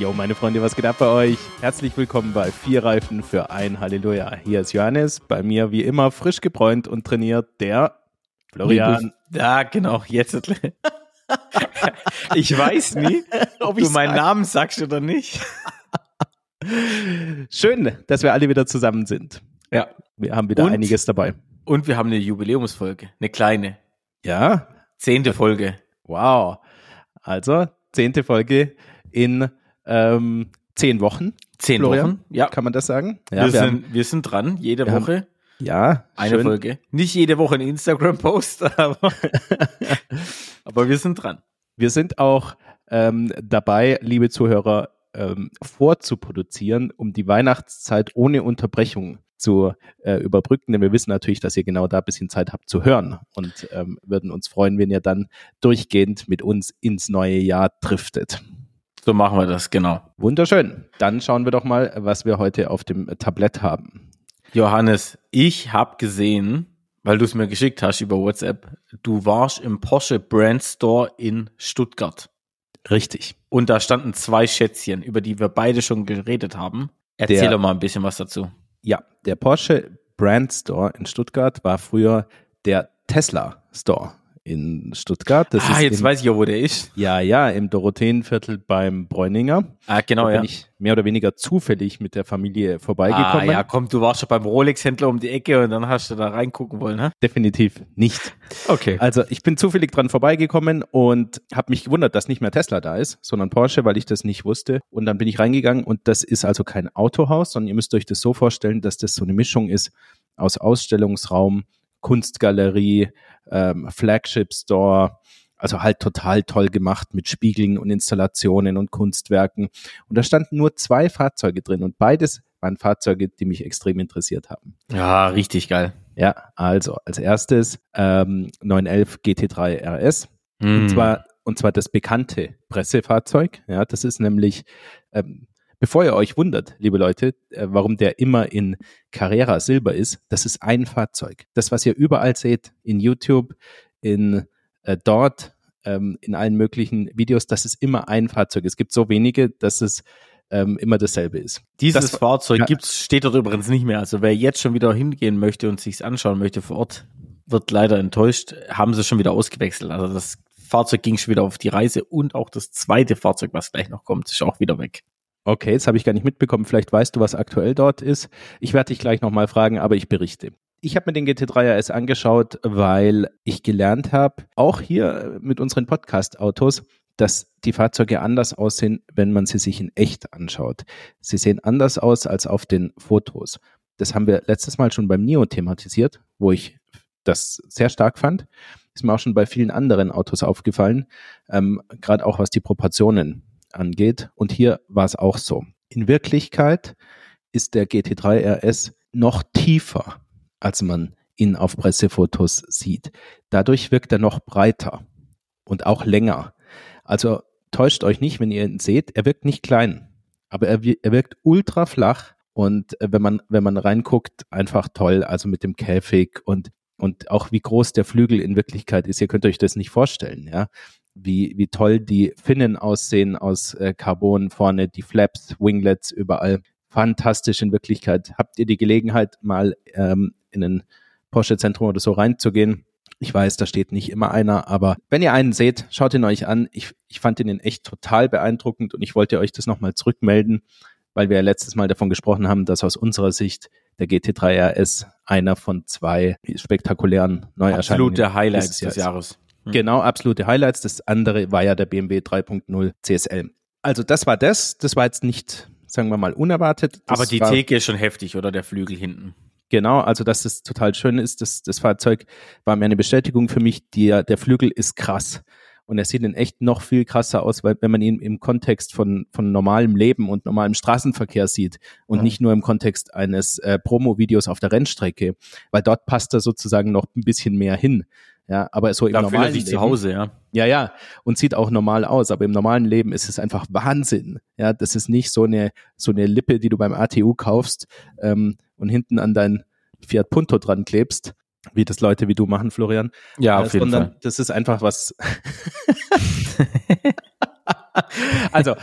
Jo, meine Freunde, was geht ab bei euch? Herzlich willkommen bei Vier Reifen für ein Halleluja. Hier ist Johannes, bei mir wie immer frisch gebräunt und trainiert der Florian. Ja, genau, jetzt. ich weiß nie, ob du meinen Namen sagst oder nicht. Schön, dass wir alle wieder zusammen sind. Ja. Wir haben wieder Und- einiges dabei. Und wir haben eine Jubiläumsfolge, eine kleine, Ja, zehnte Folge. wow. Also, zehnte Folge in ähm, zehn Wochen, Zehn Florian? Wochen, ja. kann man das sagen? Ja, wir, wir sind, haben, wir sind dran, jede wir haben- Woche ja eine schön. Folge. Nicht jede Woche ein Instagram-Post, aber, aber wir sind dran. Wir sind auch ähm, dabei, liebe Zuhörer, ähm, vorzuproduzieren, um die Weihnachtszeit ohne Unterbrechung zu äh, überbrücken, denn wir wissen natürlich, dass ihr genau da ein bisschen Zeit habt zu hören und ähm, würden uns freuen, wenn ihr dann durchgehend mit uns ins neue Jahr driftet. So machen wir das, genau. Wunderschön. Dann schauen wir doch mal, was wir heute auf dem Tablett haben. Johannes, ich habe gesehen, weil du es mir geschickt hast über WhatsApp, du warst im Porsche Brand Store in Stuttgart. Richtig. Und da standen zwei Schätzchen, über die wir beide schon geredet haben. Erzähl Der- doch mal ein bisschen was dazu. Ja, der Porsche Brand Store in Stuttgart war früher der Tesla Store in Stuttgart. Das ah, jetzt im, weiß ich auch, wo der ist. Ja, ja, im Dorotheenviertel beim Bräuninger. Ah, genau, da ja. bin ich mehr oder weniger zufällig mit der Familie Ah, vorbeigekommen. ja, komm, du warst schon beim Rolex-Händler um die Ecke und dann hast du da reingucken wollen, ne? Definitiv nicht. Okay. Also ich bin zufällig dran vorbeigekommen und habe mich gewundert, dass nicht mehr Tesla da ist, sondern Porsche, weil ich das nicht wusste. Und dann bin ich reingegangen und das ist also kein Autohaus, sondern ihr müsst euch das so vorstellen, dass das so eine Mischung ist aus Ausstellungsraum, Kunstgalerie, ähm, Flagship Store. Also halt total toll gemacht mit Spiegeln und Installationen und Kunstwerken. Und da standen nur zwei Fahrzeuge drin und beides waren Fahrzeuge, die mich extrem interessiert haben. Ja, richtig geil. Ja, also als erstes ähm, 911 GT3 RS. Hm. Und zwar, und zwar das bekannte Pressefahrzeug. Ja, das ist nämlich, ähm, bevor ihr euch wundert, liebe Leute, äh, warum der immer in Carrera Silber ist, das ist ein Fahrzeug. Das, was ihr überall seht, in YouTube, in äh, dort, ähm, in allen möglichen Videos, das ist immer ein Fahrzeug. Es gibt so wenige, dass es ähm, immer dasselbe ist. Dieses das- Fahrzeug ja. gibt's, steht dort übrigens nicht mehr. Also wer jetzt schon wieder hingehen möchte und sich's anschauen möchte vor Ort, wird leider enttäuscht. Haben sie schon wieder ausgewechselt. Also das Fahrzeug ging schon wieder auf die Reise und auch das zweite Fahrzeug, was gleich noch kommt, ist auch wieder weg. Okay, das habe ich gar nicht mitbekommen. Vielleicht weißt du, was aktuell dort ist. Ich werde dich gleich nochmal fragen, aber ich berichte. Ich habe mir den GT3 RS angeschaut, weil ich gelernt habe, auch hier mit unseren Podcast-Autos, dass die Fahrzeuge anders aussehen, wenn man sie sich in echt anschaut. Sie sehen anders aus als auf den Fotos. Das haben wir letztes Mal schon beim Nio thematisiert, wo ich das sehr stark fand. Ist mir auch schon bei vielen anderen Autos aufgefallen, ähm, gerade auch was die Proportionen angeht. Und hier war es auch so. In Wirklichkeit ist der GT3 RS noch tiefer, als man ihn auf Pressefotos sieht. Dadurch wirkt er noch breiter und auch länger. Also täuscht euch nicht, wenn ihr ihn seht. Er wirkt nicht klein, aber er, er wirkt ultra flach und äh, wenn man, wenn man reinguckt, einfach toll. Also mit dem Käfig und, und auch wie groß der Flügel in Wirklichkeit ist. Ihr könnt euch das nicht vorstellen, ja wie, wie toll die Finnen aussehen aus äh, Carbon vorne, die Flaps, Winglets überall. Fantastisch in Wirklichkeit. Habt ihr die Gelegenheit, mal ähm, in ein Porsche-Zentrum oder so reinzugehen? Ich weiß, da steht nicht immer einer, aber wenn ihr einen seht, schaut ihn euch an. Ich, ich fand ihn echt total beeindruckend und ich wollte euch das nochmal zurückmelden, weil wir ja letztes Mal davon gesprochen haben, dass aus unserer Sicht der GT3 RS einer von zwei spektakulären Neuerscheinungen Absolute Highlights des ist. Jahres. Hm. Genau, absolute Highlights. Das andere war ja der BMW 3.0 CSL. Also das war das. Das war jetzt nicht, sagen wir mal, unerwartet. Das Aber die war, Theke ist schon heftig, oder der Flügel hinten. Genau, also dass das total schön ist. Das, das Fahrzeug war mir eine Bestätigung für mich. Der, der Flügel ist krass. Und er sieht in echt noch viel krasser aus, weil wenn man ihn im Kontext von, von normalem Leben und normalem Straßenverkehr sieht und Ja. nicht nur im Kontext eines äh, Promo-Videos auf der Rennstrecke, weil dort passt er sozusagen noch ein bisschen mehr hin. Ja, aber so im Da normalen sich Leben, zu Hause, ja. ja, ja, und sieht auch normal aus, aber im normalen Leben ist es einfach Wahnsinn. Ja, das ist nicht so eine so eine Lippe, die du beim ATU kaufst ähm, und hinten an dein Fiat Punto dran klebst, wie das Leute wie du machen, Florian. Ja, Äh, auf jeden sondern Fall. Das ist einfach was. also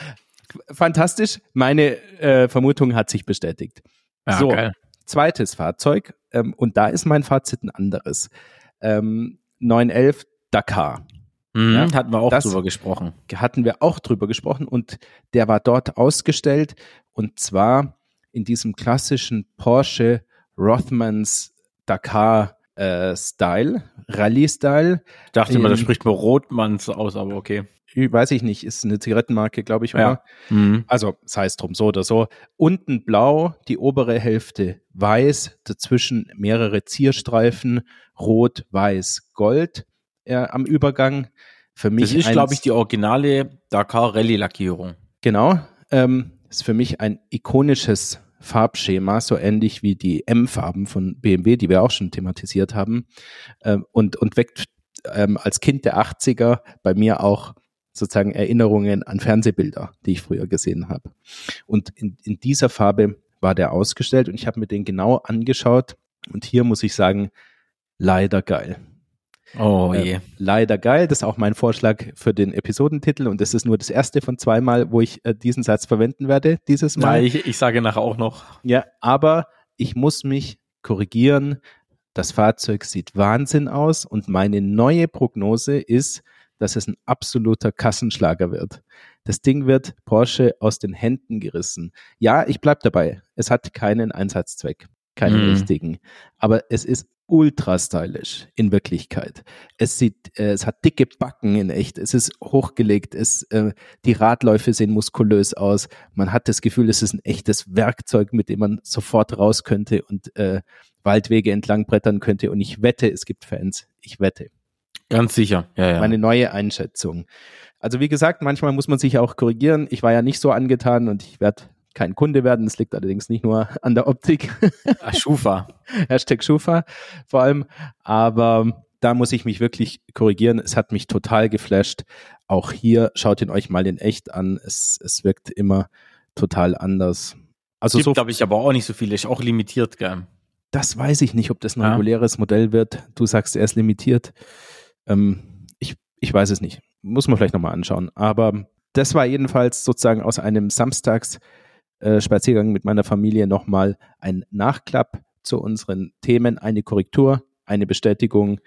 fantastisch. Meine äh, Vermutung hat sich bestätigt. Ja, so, geil. zweites Fahrzeug. Ähm, und da ist mein Fazit ein anderes. Ähm, 911 Dakar. Mhm, Ja, hatten wir auch das- drüber gesprochen. hatten wir auch drüber gesprochen und der war dort ausgestellt und zwar in diesem klassischen Porsche Rothmans Dakar äh, Style, Rallye Style. Ich dachte immer, da Ähm, spricht man Rotmanns aus, aber okay. Weiß ich nicht, ist eine Zigarettenmarke, glaube ich, Ja. oder? Mhm. Also, sei es drum, so oder so. Unten blau, die obere Hälfte weiß, dazwischen mehrere Zierstreifen, rot, weiß, gold äh, am Übergang. Für mich Das ist, glaube ich, die originale Dakar Rallye Lackierung. Genau. Ähm, ist für mich ein ikonisches Farbschema, so ähnlich wie die M-Farben von BMW, die wir auch schon thematisiert haben. Ähm, und, und weckt ähm, als Kind der 80er bei mir auch sozusagen Erinnerungen an Fernsehbilder, die ich früher gesehen habe. Und in, in dieser Farbe war der ausgestellt und ich habe mir den genau angeschaut. Und hier muss ich sagen, leider geil. Oh Äh, je. Leider geil, das ist auch mein Vorschlag für den Episodentitel und das ist nur das erste von zweimal, wo ich äh, diesen Satz verwenden werde dieses Mal. Nein, ich, ich sage nachher auch noch. Ja, aber ich muss mich korrigieren. Das Fahrzeug sieht Wahnsinn aus und meine neue Prognose ist, dass es ein absoluter Kassenschlager wird. Das Ding wird Porsche aus den Händen gerissen. Ja, ich bleib dabei. Es hat keinen Einsatzzweck, keinen Mhm. richtigen. Aber es ist ultra stylisch in Wirklichkeit. Es sieht, äh, es hat dicke Backen in echt. Es ist hochgelegt. Es, äh, die Radläufe sehen muskulös aus. Man hat das Gefühl, es ist ein echtes Werkzeug, mit dem man sofort raus könnte und äh, Waldwege entlang brettern könnte. Und ich wette, es gibt Fans. Ich wette. Ganz sicher. Ja, ja. Meine neue Einschätzung. Also wie gesagt, manchmal muss man sich auch korrigieren. Ich war ja nicht so angetan und ich werde kein Kunde werden. Das liegt allerdings nicht nur an der Optik. Ah, Schufa. Hashtag Schufa vor allem. Aber da muss ich mich wirklich korrigieren. Es hat mich total geflasht. Auch hier schaut ihn euch mal in echt an. Es, es wirkt immer total anders. Also Gibt, so, glaube ich, aber auch nicht so viele. Ist auch limitiert, gell? das weiß ich nicht, ob das ein Ja. reguläres Modell wird. Du sagst, er ist limitiert. Ähm, ich, ich weiß es nicht. Muss man vielleicht nochmal anschauen. Aber das war jedenfalls sozusagen aus einem Samstags äh, mit meiner Familie nochmal ein Nachklapp zu unseren Themen, eine Korrektur, eine Bestätigung.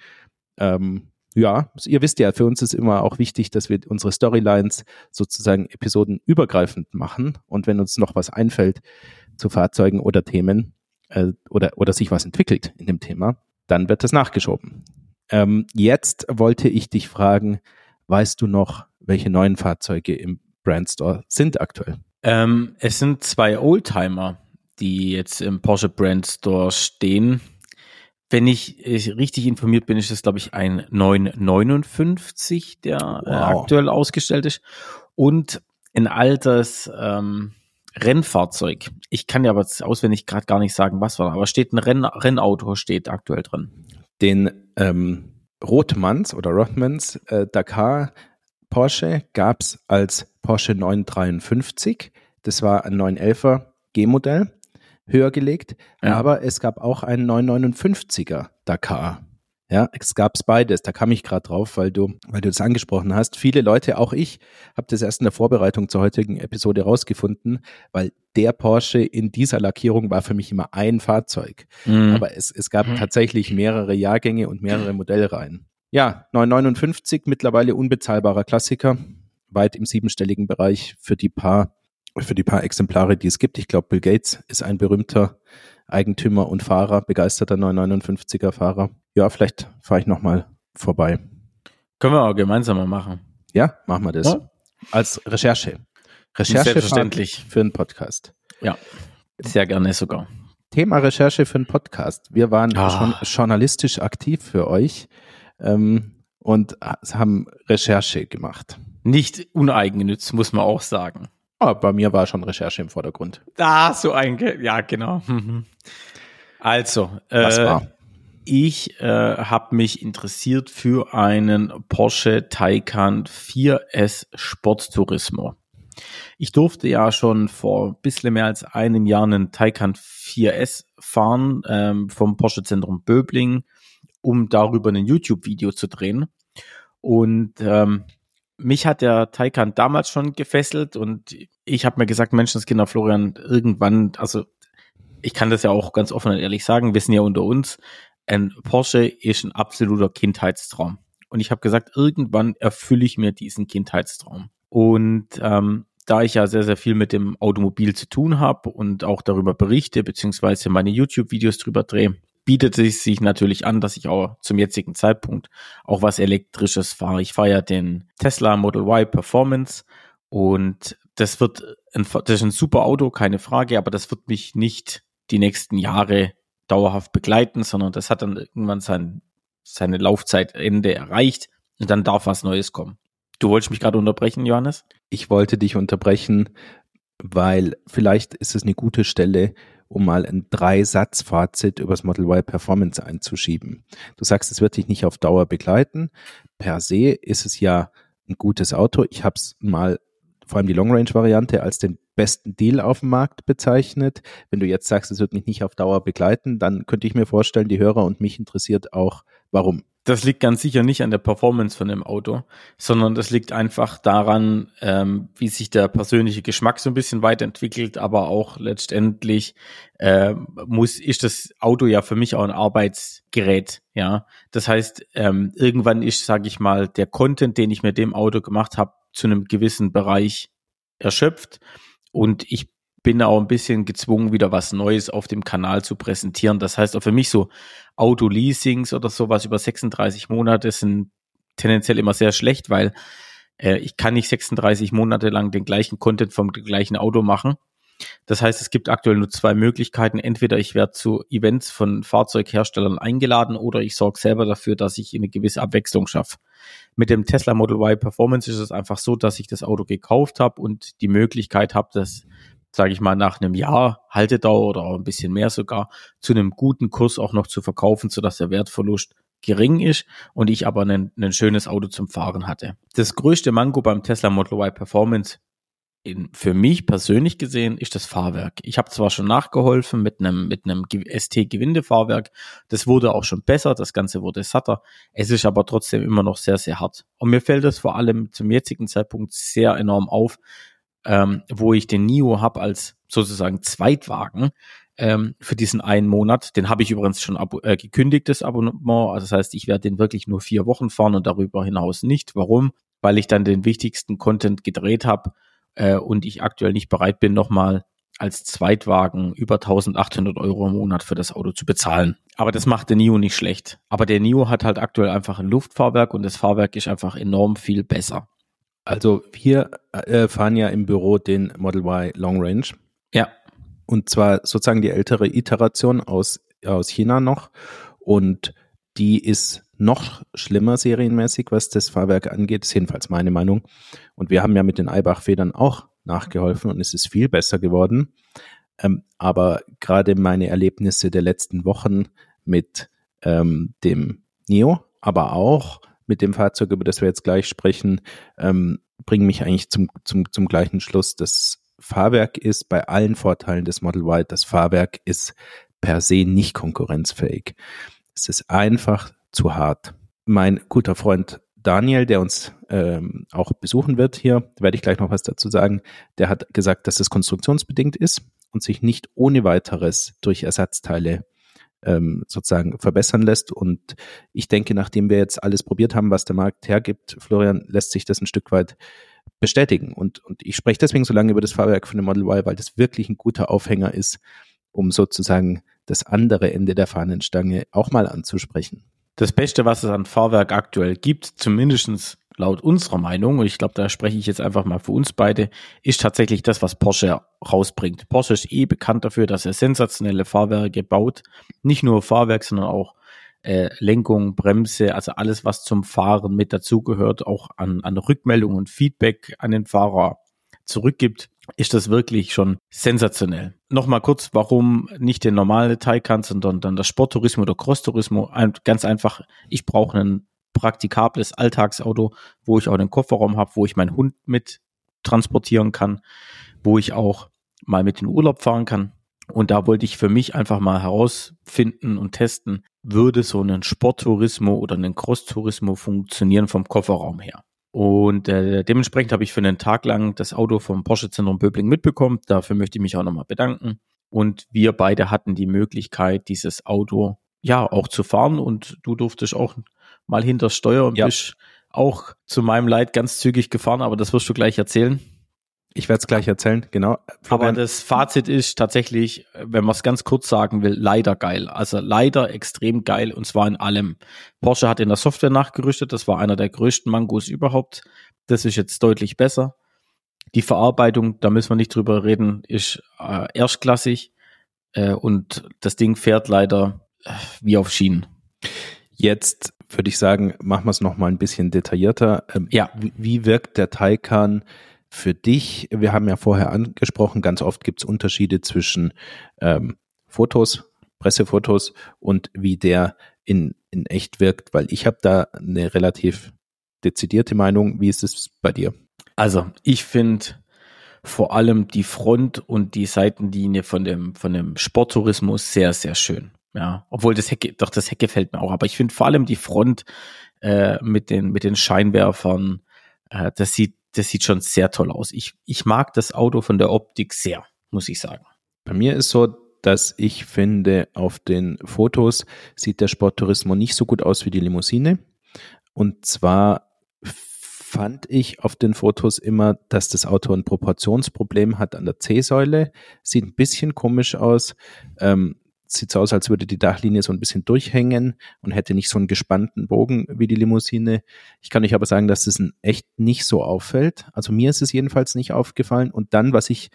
Ähm, ja, ihr wisst ja, für uns ist immer auch wichtig, dass wir unsere Storylines sozusagen episodenübergreifend machen. Und wenn uns noch was einfällt zu Fahrzeugen oder Themen äh, oder, oder sich was entwickelt in dem Thema, dann wird das nachgeschoben. Ähm, jetzt wollte ich dich fragen, weißt du noch, welche neuen Fahrzeuge im Brandstore sind aktuell? Ähm, es sind zwei Oldtimer, die jetzt im Porsche Brand Store stehen. Wenn ich äh, richtig informiert bin, ist das, glaube ich, ein 959, der äh, Wow. aktuell ausgestellt ist. Und ein altes ähm, Rennfahrzeug. Ich kann ja aber auswendig gerade gar nicht sagen, was war, aber steht ein Renn Rennauto steht aktuell drin. Den ähm, Rothmans oder Rothmans äh, Dakar Porsche gab es als Porsche 953. Das war ein 911er G-Modell, höher gelegt. Ja. Aber es gab auch einen 959er Dakar. Ja, es gab's beides. Da kam ich gerade drauf, weil du, weil du das angesprochen hast. Viele Leute, auch ich, habe das erst in der Vorbereitung zur heutigen Episode rausgefunden, weil der Porsche in dieser Lackierung war für mich immer ein Fahrzeug. Mhm. Aber es, es gab Mhm. tatsächlich mehrere Jahrgänge und mehrere Modellreihen. Ja, 959 mittlerweile unbezahlbarer Klassiker, weit im siebenstelligen Bereich für die paar für die paar Exemplare, die es gibt. Ich glaube, Bill Gates ist ein berühmter Eigentümer und Fahrer, begeisterter 959er Fahrer. Ja, vielleicht fahre ich noch mal vorbei. Können wir auch gemeinsam mal machen. Ja, machen wir das. Ja. Als Recherche. Recherche Selbstverständlich. für einen Podcast. Ja, sehr gerne sogar. Thema Recherche für einen Podcast. Wir waren Ah. schon journalistisch aktiv für euch ähm, und haben Recherche gemacht. Nicht uneigennütz, muss man auch sagen. Oh, bei mir war schon Recherche im Vordergrund. Da, so ein, Ge ja, genau. Mhm. Also, Was äh, war? ich äh, habe mich interessiert für einen Porsche Taycan 4S Sportturismo. Ich durfte ja schon vor ein bisschen mehr als einem Jahr einen Taycan 4S fahren ähm, vom Porsche Zentrum Böbling, um darüber ein YouTube-Video zu drehen. Und ähm, mich hat der Taycan damals schon gefesselt und ich habe mir gesagt, Menschenskinder Florian, irgendwann, also ich kann das ja auch ganz offen und ehrlich sagen, wir sind ja unter uns, ein Porsche ist ein absoluter Kindheitstraum. Und ich habe gesagt, irgendwann erfülle ich mir diesen Kindheitstraum. Und ähm, da ich ja sehr, sehr viel mit dem Automobil zu tun habe und auch darüber berichte, beziehungsweise meine YouTube-Videos drüber drehe, bietet es sich natürlich an, dass ich auch zum jetzigen Zeitpunkt auch was Elektrisches fahre. Ich fahre ja den Tesla Model Y Performance und das wird ein, das ist ein super Auto, keine Frage, aber das wird mich nicht die nächsten Jahre dauerhaft begleiten, sondern das hat dann irgendwann sein, seine Laufzeitende erreicht und dann darf was Neues kommen. Du wolltest mich gerade unterbrechen, Johannes? Ich wollte dich unterbrechen, weil vielleicht ist es eine gute Stelle, um mal ein Drei-Satz-Fazit über das Model Y Performance einzuschieben. Du sagst, es wird dich nicht auf Dauer begleiten. Per se ist es ja ein gutes Auto. Ich habe es mal vor allem die Long-Range-Variante als den besten Deal auf dem Markt bezeichnet. Wenn du jetzt sagst, es wird mich nicht auf Dauer begleiten, dann könnte ich mir vorstellen, die Hörer und mich interessiert auch, warum. Das liegt ganz sicher nicht an der Performance von dem Auto, sondern das liegt einfach daran, ähm, wie sich der persönliche Geschmack so ein bisschen weiterentwickelt, aber auch letztendlich äh, muss ist das Auto ja für mich auch ein Arbeitsgerät, ja. Das heißt, ähm, irgendwann ist, sage ich mal, der Content, den ich mit dem Auto gemacht habe, zu einem gewissen Bereich erschöpft und ich bin auch ein bisschen gezwungen, wieder was Neues auf dem Kanal zu präsentieren. Das heißt auch für mich so Auto-Leasings oder sowas über 36 Monate sind tendenziell immer sehr schlecht, weil äh, ich kann nicht 36 Monate lang den gleichen Content vom gleichen Auto machen. Das heißt, es gibt aktuell nur zwei Möglichkeiten. Entweder ich werde zu Events von Fahrzeugherstellern eingeladen oder ich sorge selber dafür, dass ich eine gewisse Abwechslung schaffe. Mit dem Tesla Model Y Performance ist es einfach so, dass ich das Auto gekauft habe und die Möglichkeit habe, das sage ich mal, nach einem Jahr Haltedauer oder ein bisschen mehr sogar zu einem guten Kurs auch noch zu verkaufen, sodass der Wertverlust gering ist und ich aber ein, ein schönes Auto zum Fahren hatte. Das größte Manko beim Tesla Model Y Performance in, für mich persönlich gesehen ist das Fahrwerk. Ich habe zwar schon nachgeholfen mit einem mit einem ST-Gewindefahrwerk, das wurde auch schon besser, das Ganze wurde satter. Es ist aber trotzdem immer noch sehr sehr hart. Und mir fällt es vor allem zum jetzigen Zeitpunkt sehr enorm auf, ähm, wo ich den NIO habe als sozusagen Zweitwagen ähm, für diesen einen Monat. Den habe ich übrigens schon äh, gekündigt, das Abonnement. Also das heißt, ich werde den wirklich nur vier Wochen fahren und darüber hinaus nicht. Warum? Weil ich dann den wichtigsten Content gedreht habe äh, und ich aktuell nicht bereit bin, nochmal als Zweitwagen über 1800 Euro im Monat für das Auto zu bezahlen. Aber das macht der NIO nicht schlecht. Aber der NIO hat halt aktuell einfach ein Luftfahrwerk und das Fahrwerk ist einfach enorm viel besser. Also wir äh, fahren ja im Büro den Model Y Long Range. Ja. Und zwar sozusagen die ältere Iteration aus, aus China noch. Und die ist noch schlimmer serienmäßig, was das Fahrwerk angeht, ist jedenfalls meine Meinung. Und wir haben ja mit den Eibach-Federn auch nachgeholfen und es ist viel besser geworden. Ähm, aber gerade meine Erlebnisse der letzten Wochen mit ähm, dem Neo, aber auch mit dem Fahrzeug, über das wir jetzt gleich sprechen, ähm, bringen mich eigentlich zum, zum, zum gleichen Schluss. Das Fahrwerk ist bei allen Vorteilen des Model Y, das Fahrwerk ist per se nicht konkurrenzfähig. Es ist einfach zu hart. Mein guter Freund Daniel, der uns ähm, auch besuchen wird hier, werde ich gleich noch was dazu sagen, der hat gesagt, dass es konstruktionsbedingt ist und sich nicht ohne weiteres durch Ersatzteile ähm, sozusagen verbessern lässt. Und ich denke, nachdem wir jetzt alles probiert haben, was der Markt hergibt, Florian, lässt sich das ein Stück weit bestätigen. Und, und ich spreche deswegen so lange über das Fahrwerk von dem Model Y, weil das wirklich ein guter Aufhänger ist, um sozusagen das andere Ende der Fahnenstange auch mal anzusprechen. Das Beste, was es an Fahrwerk aktuell gibt, zumindestens laut unserer Meinung, und ich glaube, da spreche ich jetzt einfach mal für uns beide, ist tatsächlich das, was Porsche rausbringt. Porsche ist eh bekannt dafür, dass er sensationelle Fahrwerke baut. Nicht nur Fahrwerk, sondern auch äh, Lenkung, Bremse, also alles, was zum Fahren mit dazugehört, auch an, an Rückmeldung und Feedback an den Fahrer zurückgibt ist das wirklich schon sensationell. Nochmal kurz, warum nicht den normalen Taycan, sondern dann das Sporttourismus oder Crosstourismus. Ganz einfach, ich brauche ein praktikables Alltagsauto, wo ich auch den Kofferraum habe, wo ich meinen Hund mit transportieren kann, wo ich auch mal mit in den Urlaub fahren kann. Und da wollte ich für mich einfach mal herausfinden und testen, würde so ein Sporttourismus oder ein Crosstourismus funktionieren vom Kofferraum her. Und äh, dementsprechend habe ich für einen Tag lang das Auto vom Porsche Zentrum Böbling mitbekommen. Dafür möchte ich mich auch nochmal bedanken. Und wir beide hatten die Möglichkeit, dieses Auto ja auch zu fahren. Und du durftest auch mal hinter Steuer und ja. bist auch zu meinem Leid ganz zügig gefahren, aber das wirst du gleich erzählen. Ich werde es gleich erzählen, genau. Florian. Aber das Fazit ist tatsächlich, wenn man es ganz kurz sagen will, leider geil. Also leider extrem geil und zwar in allem. Porsche hat in der Software nachgerüstet, das war einer der größten Mangos überhaupt. Das ist jetzt deutlich besser. Die Verarbeitung, da müssen wir nicht drüber reden, ist äh, erstklassig äh, und das Ding fährt leider äh, wie auf Schienen. Jetzt würde ich sagen, machen wir es nochmal ein bisschen detaillierter. Ähm, ja. Wie, wie wirkt der Taycan für dich? Wir haben ja vorher angesprochen, ganz oft gibt es Unterschiede zwischen ähm, Fotos, Pressefotos und wie der in, in echt wirkt, weil ich habe da eine relativ dezidierte Meinung. Wie ist es bei dir? Also ich finde vor allem die Front und die Seitenlinie von dem, von dem Sporttourismus sehr, sehr schön. Ja, obwohl das Heck, doch das Heck gefällt mir auch, aber ich finde vor allem die Front äh, mit den mit den Scheinwerfern, äh, das sieht das sieht schon sehr toll aus. Ich ich mag das Auto von der Optik sehr, muss ich sagen. Bei mir ist so, dass ich finde, auf den Fotos sieht der Sporttourismo nicht so gut aus wie die Limousine. Und zwar fand ich auf den Fotos immer, dass das Auto ein Proportionsproblem hat an der C-Säule. Sieht ein bisschen komisch aus. Ähm, sieht so aus, als würde die Dachlinie so ein bisschen durchhängen und hätte nicht so einen gespannten Bogen wie die Limousine. Ich kann euch aber sagen, dass es echt nicht so auffällt. Also mir ist es jedenfalls nicht aufgefallen. Und dann, was ich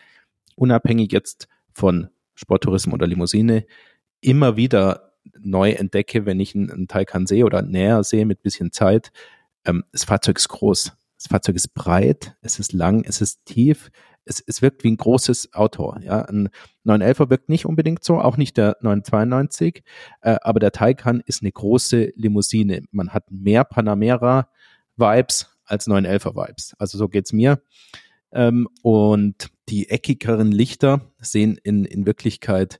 unabhängig jetzt von Sporttourismus oder Limousine immer wieder neu entdecke, wenn ich einen, einen Taycan sehe oder näher sehe mit bisschen Zeit, ähm, das Fahrzeug ist groß. Das Fahrzeug ist breit, es ist lang, es ist tief, es, es wirkt wie ein großes Auto. Ja, ein 911er wirkt nicht unbedingt so, auch nicht der 992, äh, aber der Taycan ist eine große Limousine. Man hat mehr Panamera-Vibes als 911er-Vibes. Also so geht's mir. Ähm, und die eckigeren Lichter sehen in, in Wirklichkeit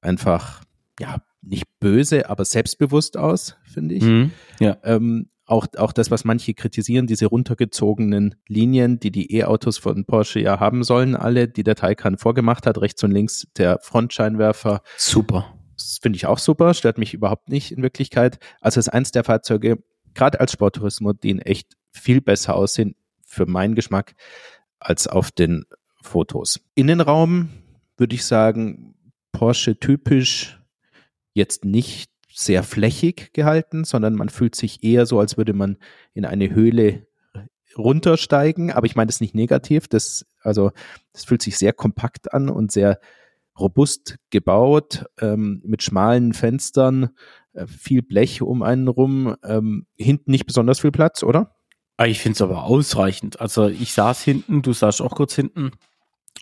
einfach, ja, nicht böse, aber selbstbewusst aus, finde ich. Mhm, ja. Ähm, auch, auch das, was manche kritisieren, diese runtergezogenen Linien, die die E-Autos von Porsche ja haben sollen, alle, die der Taycan vorgemacht hat, rechts und links der Frontscheinwerfer. Super. Das finde ich auch super, stört mich überhaupt nicht in Wirklichkeit. Also es ist eins der Fahrzeuge, gerade als Sporttourismus, die in echt viel besser aussehen, für meinen Geschmack, als auf den Fotos. Innenraum würde ich sagen, Porsche typisch, jetzt nicht sehr flächig gehalten, sondern man fühlt sich eher so, als würde man in eine Höhle runtersteigen. Aber ich meine das nicht negativ. Das, also, das fühlt sich sehr kompakt an und sehr robust gebaut, ähm, mit schmalen Fenstern, äh, viel Blech um einen rum, ähm, hinten nicht besonders viel Platz, oder? Ah, ich finde es aber ausreichend. Also ich saß hinten, du saßt auch kurz hinten.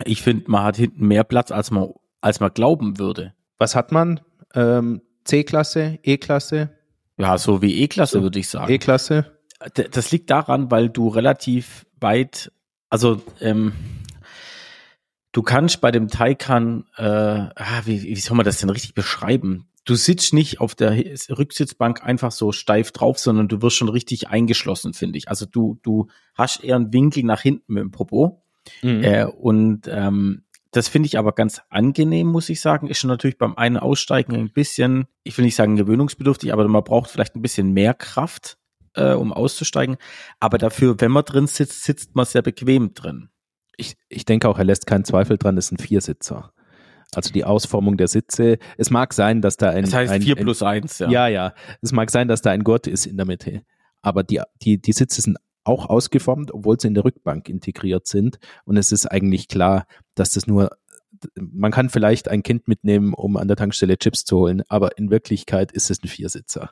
Ich finde, man hat hinten mehr Platz, als man, als man glauben würde. Was hat man? Ähm, C-Klasse, E-Klasse? Ja, so wie E-Klasse so, würde ich sagen. E-Klasse? Das liegt daran, weil du relativ weit, also ähm, du kannst bei dem Taycan, äh, ah, wie, wie soll man das denn richtig beschreiben? Du sitzt nicht auf der Rücksitzbank einfach so steif drauf, sondern du wirst schon richtig eingeschlossen, finde ich. Also du, du hast eher einen Winkel nach hinten mit dem Popo. Mhm. Äh, und ähm, das finde ich aber ganz angenehm, muss ich sagen. Ist schon natürlich beim einen Aussteigen ein bisschen, ich will nicht sagen gewöhnungsbedürftig, aber man braucht vielleicht ein bisschen mehr Kraft, äh, um auszusteigen. Aber dafür, wenn man drin sitzt, sitzt man sehr bequem drin. Ich, ich denke auch, er lässt keinen Zweifel dran, das ist ein Viersitzer. Also die Ausformung der Sitze. Es mag sein, dass da ein. Das heißt ein, 4 plus 1, ja. Ja, ja. Es mag sein, dass da ein Gurt ist in der Mitte. Aber die, die, die Sitze sind auch ausgeformt, obwohl sie in der Rückbank integriert sind. Und es ist eigentlich klar, dass das nur, man kann vielleicht ein Kind mitnehmen, um an der Tankstelle Chips zu holen, aber in Wirklichkeit ist es ein Viersitzer.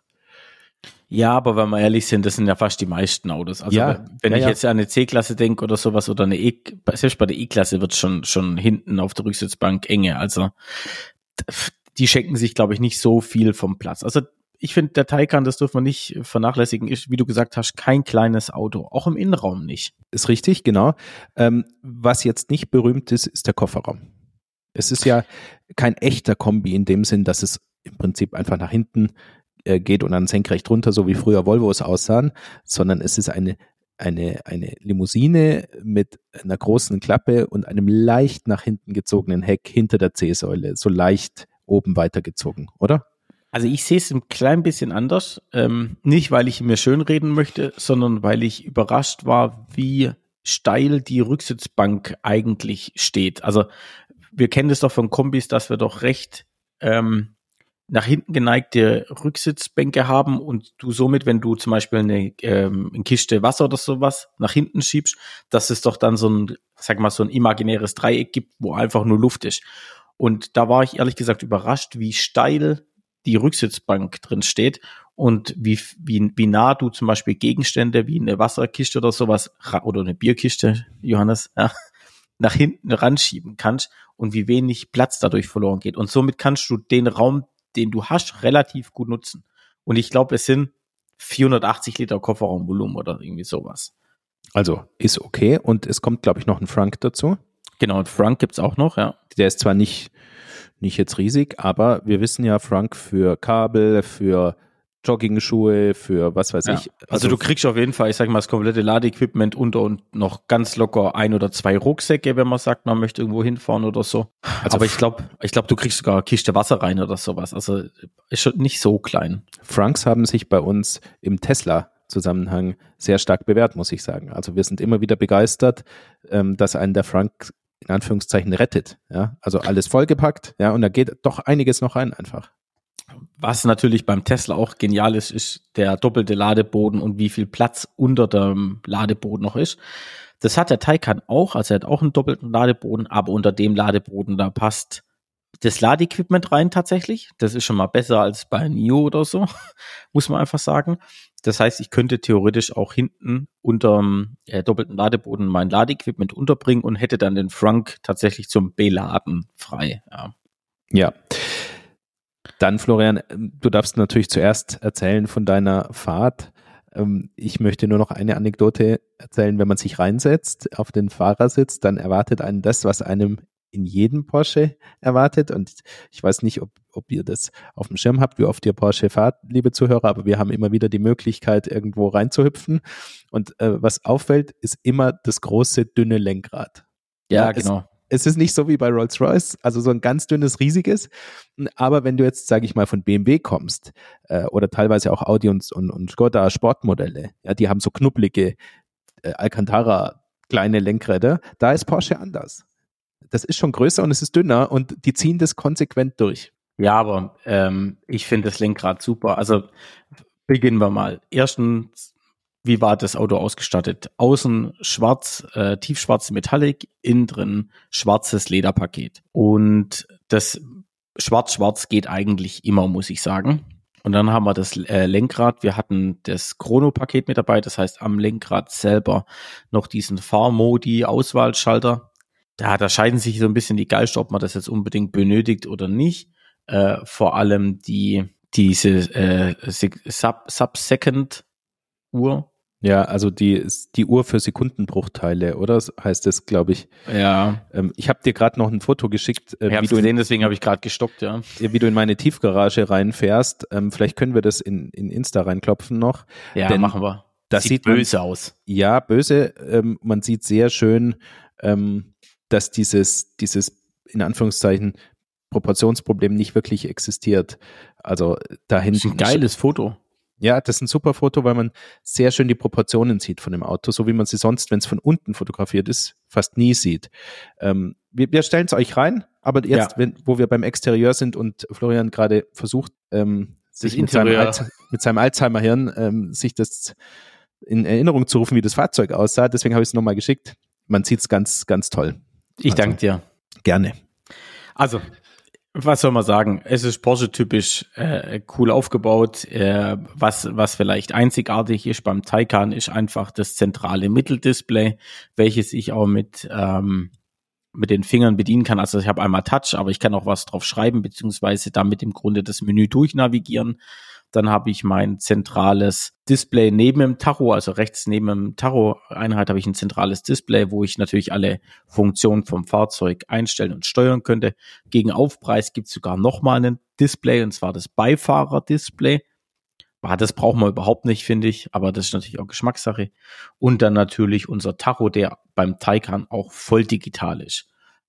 Ja, aber wenn wir ehrlich sind, das sind ja fast die meisten Autos. Also ja, wenn ja, ich ja. jetzt an eine C-Klasse denke oder sowas oder eine E, selbst bei der E-Klasse wird schon schon hinten auf der Rücksitzbank enge. Also die schenken sich, glaube ich, nicht so viel vom Platz. Also ich finde, der Taycan, das dürfen wir nicht vernachlässigen, ist, wie du gesagt hast, kein kleines Auto. Auch im Innenraum nicht. Ist richtig, genau. Ähm, was jetzt nicht berühmt ist, ist der Kofferraum. Es ist ja kein echter Kombi in dem Sinn, dass es im Prinzip einfach nach hinten äh, geht und dann senkrecht runter, so wie früher Volvos aussahen, sondern es ist eine eine, eine Limousine mit einer großen Klappe und einem leicht nach hinten gezogenen Heck hinter der C-Säule, so leicht oben weitergezogen, oder? Also ich sehe es ein klein bisschen anders. Ähm, nicht, weil ich mir schönreden möchte, sondern weil ich überrascht war, wie steil die Rücksitzbank eigentlich steht. Also wir kennen das doch von Kombis, dass wir doch recht ähm, nach hinten geneigte Rücksitzbänke haben und du somit, wenn du zum Beispiel eine, ähm, eine Kiste Wasser oder sowas nach hinten schiebst, dass es doch dann so ein, sag mal, so ein imaginäres Dreieck gibt, wo einfach nur Luft ist. Und da war ich ehrlich gesagt überrascht, wie steil die Rücksitzbank drin steht und wie, wie, wie nah du zum Beispiel Gegenstände wie eine Wasserkiste oder sowas oder eine Bierkiste, Johannes, ja, nach hinten ranschieben kannst und wie wenig Platz dadurch verloren geht. Und somit kannst du den Raum, den du hast, relativ gut nutzen. Und ich glaube, es sind 480 Liter Kofferraumvolumen oder irgendwie sowas. Also ist okay. Und es kommt, glaube ich, noch ein Frank dazu. Genau, und Frank gibt's auch noch, ja. Der ist zwar nicht, nicht jetzt riesig, aber wir wissen ja, Frank für Kabel, für Jogging-Schuhe, für was weiß ja. ich. Also, also, du kriegst auf jeden Fall, ich sag mal, das komplette Ladeequipment unter und noch ganz locker ein oder zwei Rucksäcke, wenn man sagt, man möchte irgendwo hinfahren oder so. Also Aber ich glaube, ich glaube, du kriegst sogar eine Kiste Wasser rein oder sowas. Also ist schon nicht so klein. Franks haben sich bei uns im Tesla Zusammenhang sehr stark bewährt, muss ich sagen. Also wir sind immer wieder begeistert, ähm, dass einen der Frank in Anführungszeichen rettet. Ja, also alles vollgepackt. Ja, und da geht doch einiges noch rein einfach. Was natürlich beim Tesla auch genial ist, ist der doppelte Ladeboden und wie viel Platz unter dem Ladeboden noch ist. Das hat der Taycan auch, also er hat auch einen doppelten Ladeboden, aber unter dem Ladeboden, da passt das Ladeequipment rein tatsächlich. Das ist schon mal besser als bei NIO oder so, muss man einfach sagen. Das heißt, ich könnte theoretisch auch hinten unterm äh, doppelten Ladeboden mein Ladeequipment unterbringen und hätte dann den Frank tatsächlich zum Beladen frei. Ja. ja. Dann, Florian, du darfst natürlich zuerst erzählen von deiner Fahrt. Ähm, ich möchte nur noch eine Anekdote erzählen. Wenn man sich reinsetzt auf den Fahrersitz, dann erwartet einen das, was einem in jedem Porsche erwartet. Und ich weiß nicht, ob, ob ihr das auf dem Schirm habt, wie oft ihr Porsche fahrt, liebe Zuhörer, aber wir haben immer wieder die Möglichkeit, irgendwo reinzuhüpfen. Und äh, was auffällt, ist immer das große, dünne Lenkrad. Ja, ja genau es ist nicht so wie bei Rolls-Royce, also so ein ganz dünnes, riesiges. Aber wenn du jetzt, sage ich mal, von BMW kommst äh, oder teilweise auch Audi und, und, und Skoda Sportmodelle, ja, die haben so knubbelige äh, Alcantara kleine Lenkräder, da ist Porsche anders. Das ist schon größer und es ist dünner und die ziehen das konsequent durch. Ja, aber ähm, ich finde das Lenkrad super. Also beginnen wir mal. Erstens wie war das Auto ausgestattet? Außen schwarz, äh, tiefschwarz Metallic, innen drin schwarzes Lederpaket. Und das Schwarz-Schwarz geht eigentlich immer, muss ich sagen. Und dann haben wir das äh, Lenkrad. Wir hatten das Chrono-Paket mit dabei. Das heißt, am Lenkrad selber noch diesen Fahrmodi-Auswahlschalter. Da, da scheiden sich so ein bisschen die Geister, ob man das jetzt unbedingt benötigt oder nicht. Äh, vor allem die, diese äh, Sub-Second Uhr. Ja, also die, die Uhr für Sekundenbruchteile, oder? Heißt das, glaube ich. Ja. Ähm, ich habe dir gerade noch ein Foto geschickt. Äh, ich wie du gesehen, deswegen habe ich gerade gestockt, ja. Wie du in meine Tiefgarage reinfährst. Ähm, vielleicht können wir das in, in Insta reinklopfen noch. Ja, Denn machen wir. Das sieht, sieht böse man, aus. Ja, böse. Ähm, man sieht sehr schön, ähm, dass dieses, dieses, in Anführungszeichen, Proportionsproblem nicht wirklich existiert. Also dahin. Das ist ein geiles Foto. Ja, das ist ein super Foto, weil man sehr schön die Proportionen sieht von dem Auto, so wie man sie sonst, wenn es von unten fotografiert ist, fast nie sieht. Ähm, wir wir stellen es euch rein, aber jetzt, ja. wenn, wo wir beim Exterieur sind und Florian gerade versucht, ähm, sich mit seinem, mit seinem Alzheimer-Hirn ähm, sich das in Erinnerung zu rufen, wie das Fahrzeug aussah, deswegen habe ich es nochmal geschickt. Man sieht es ganz, ganz toll. Ich also, danke dir. Gerne. Also, was soll man sagen? Es ist Porsche-typisch äh, cool aufgebaut. Äh, was, was vielleicht einzigartig ist beim Taycan, ist einfach das zentrale Mitteldisplay, welches ich auch mit, ähm, mit den Fingern bedienen kann. Also ich habe einmal Touch, aber ich kann auch was drauf schreiben, beziehungsweise damit im Grunde das Menü durchnavigieren. Dann habe ich mein zentrales Display neben dem Tacho, also rechts neben dem Tacho-Einheit habe ich ein zentrales Display, wo ich natürlich alle Funktionen vom Fahrzeug einstellen und steuern könnte. Gegen Aufpreis gibt es sogar nochmal ein Display, und zwar das Beifahrer-Display. Ah, das brauchen wir überhaupt nicht, finde ich, aber das ist natürlich auch Geschmackssache. Und dann natürlich unser Tacho, der beim Taycan auch voll digital ist.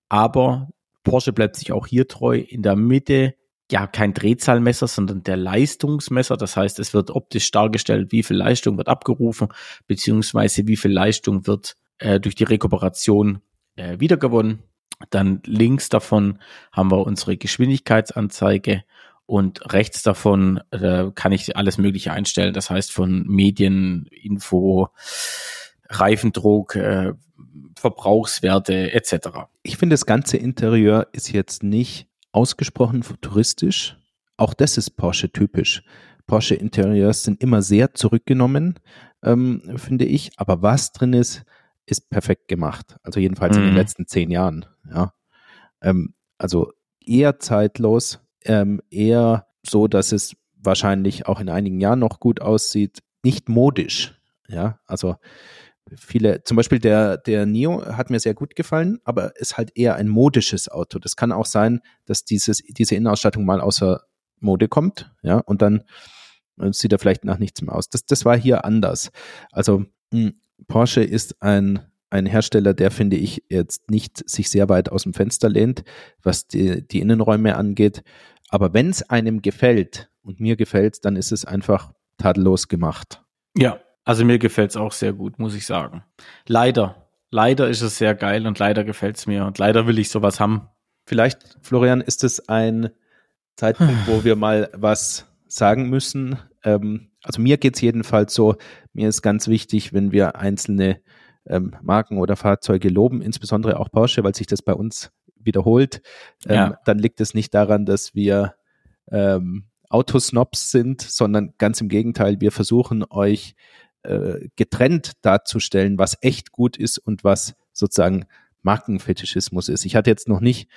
Aber Porsche bleibt sich auch hier treu. In der Mitte ja kein Drehzahlmesser, sondern der Leistungsmesser. Das heißt, es wird optisch dargestellt, wie viel Leistung wird abgerufen, beziehungsweise wie viel Leistung wird äh, durch die Rekuperation äh, wiedergewonnen. Dann links davon haben wir unsere Geschwindigkeitsanzeige und rechts davon äh, kann ich alles Mögliche einstellen. Das heißt von Medien, Info, Reifendruck, äh, Verbrauchswerte etc. Ich finde, das ganze Interieur ist jetzt nicht ausgesprochen futuristisch. Auch das ist Porsche typisch. Porsche Interieurs sind immer sehr zurückgenommen, ähm, finde ich. Aber was drin ist, ist perfekt gemacht. Also jedenfalls mhm. in den mhm. letzten zehn Jahren. Ja. Ähm, also eher zeitlos, ähm, eher so, dass es wahrscheinlich auch in einigen Jahren noch gut aussieht, nicht modisch. Ja, also viele, zum Beispiel der, der Neo hat mir sehr gut gefallen, aber ist halt eher ein modisches Auto. Das kann auch sein, dass dieses, diese Innenausstattung mal außer Mode kommt, ja, und dann äh, sieht er vielleicht nach nichts mehr aus. Das, das war hier anders. Also mh, hm, Porsche ist ein ein Hersteller, der finde ich jetzt nicht sich sehr weit aus dem Fenster lehnt, was die, die Innenräume angeht. Aber wenn es einem gefällt und mir gefällt, dann ist es einfach tadellos gemacht. Ja, also mir gefällt es auch sehr gut, muss ich sagen. Leider, leider ist es sehr geil und leider gefällt es mir und leider will ich sowas haben. Vielleicht, Florian, ist es ein Zeitpunkt, wo wir mal was sagen müssen. Ähm, also mir geht es jedenfalls so, mir ist ganz wichtig, wenn wir einzelne ähm, Marken oder Fahrzeuge loben, insbesondere auch Porsche, weil sich das bei uns wiederholt, ähm, ja. dann liegt es nicht daran, dass wir ähm, Autosnobs sind, sondern ganz im Gegenteil, wir versuchen euch äh, getrennt darzustellen, was echt gut ist und was sozusagen Markenfetischismus ist. Ich hatte jetzt noch nicht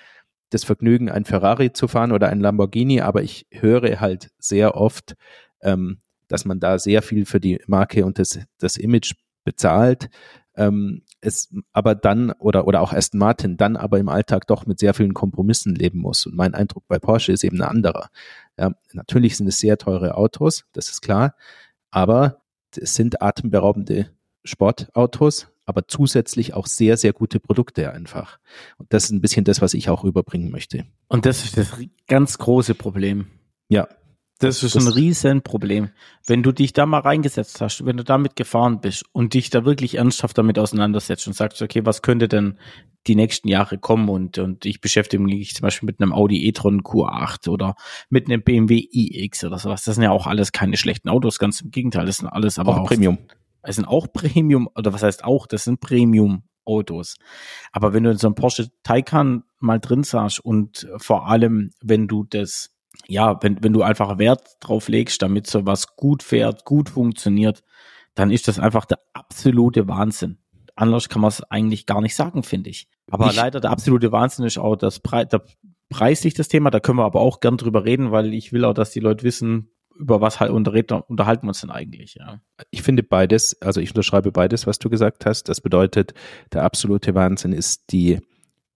das Vergnügen, ein Ferrari zu fahren oder ein Lamborghini, aber ich höre halt sehr oft, ähm, dass man da sehr viel für die Marke und das, das Image bezahlt ähm, es aber dann oder oder auch Aston Martin dann aber im Alltag doch mit sehr vielen Kompromissen leben muss. Und mein Eindruck bei Porsche ist eben ein anderer. Ja, natürlich sind es sehr teure Autos, das ist klar, aber es sind atemberaubende Sportautos, aber zusätzlich auch sehr, sehr gute Produkte einfach. Und das ist ein bisschen das, was ich auch rüberbringen möchte. Und das ist das ganz große Problem. Ja, das ist ein Riesenproblem. Wenn du dich da mal reingesetzt hast, wenn du damit gefahren bist und dich da wirklich ernsthaft damit auseinandersetzt und sagst, okay, was könnte denn die nächsten Jahre kommen und, und ich beschäftige mich zum Beispiel mit einem Audi e-tron Q8 oder mit einem BMW iX oder sowas. Das sind ja auch alles keine schlechten Autos, ganz im Gegenteil, das sind alles aber auch, auch Premium. Das sind auch Premium, oder was heißt auch, das sind Premium Autos. Aber wenn du in so einem Porsche Taycan mal drin saßt und vor allem, wenn du das ja, wenn, wenn du einfach Wert drauf legst, damit sowas gut fährt, gut funktioniert, dann ist das einfach der absolute Wahnsinn. Anders kann man es eigentlich gar nicht sagen, finde ich. Aber ich, leider der absolute Wahnsinn ist auch das Pre der preislich das Thema. Da können wir aber auch gern drüber reden, weil ich will auch, dass die Leute wissen, über was halt unterhalten wir uns denn eigentlich, ja. Ich finde beides, also ich unterschreibe beides, was du gesagt hast. Das bedeutet, der absolute Wahnsinn ist die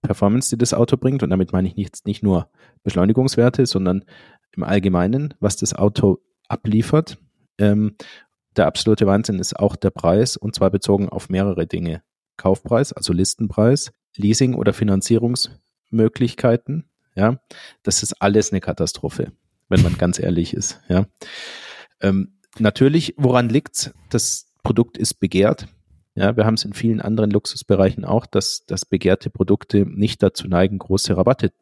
Performance, die das Auto bringt. Und damit meine ich nicht, nicht nur Beschleunigungswerte, sondern im Allgemeinen, was das Auto abliefert. Ähm, der absolute Wahnsinn ist auch der Preis und zwar bezogen auf mehrere Dinge. Kaufpreis, also Listenpreis, Leasing oder Finanzierungsmöglichkeiten. Ja, das ist alles eine Katastrophe, wenn man ganz ehrlich ist. Ja, ähm, natürlich, woran liegt's? Das Produkt ist begehrt. Ja, wir haben es in vielen anderen Luxusbereichen auch, dass, dass begehrte Produkte nicht dazu neigen, große Rabatte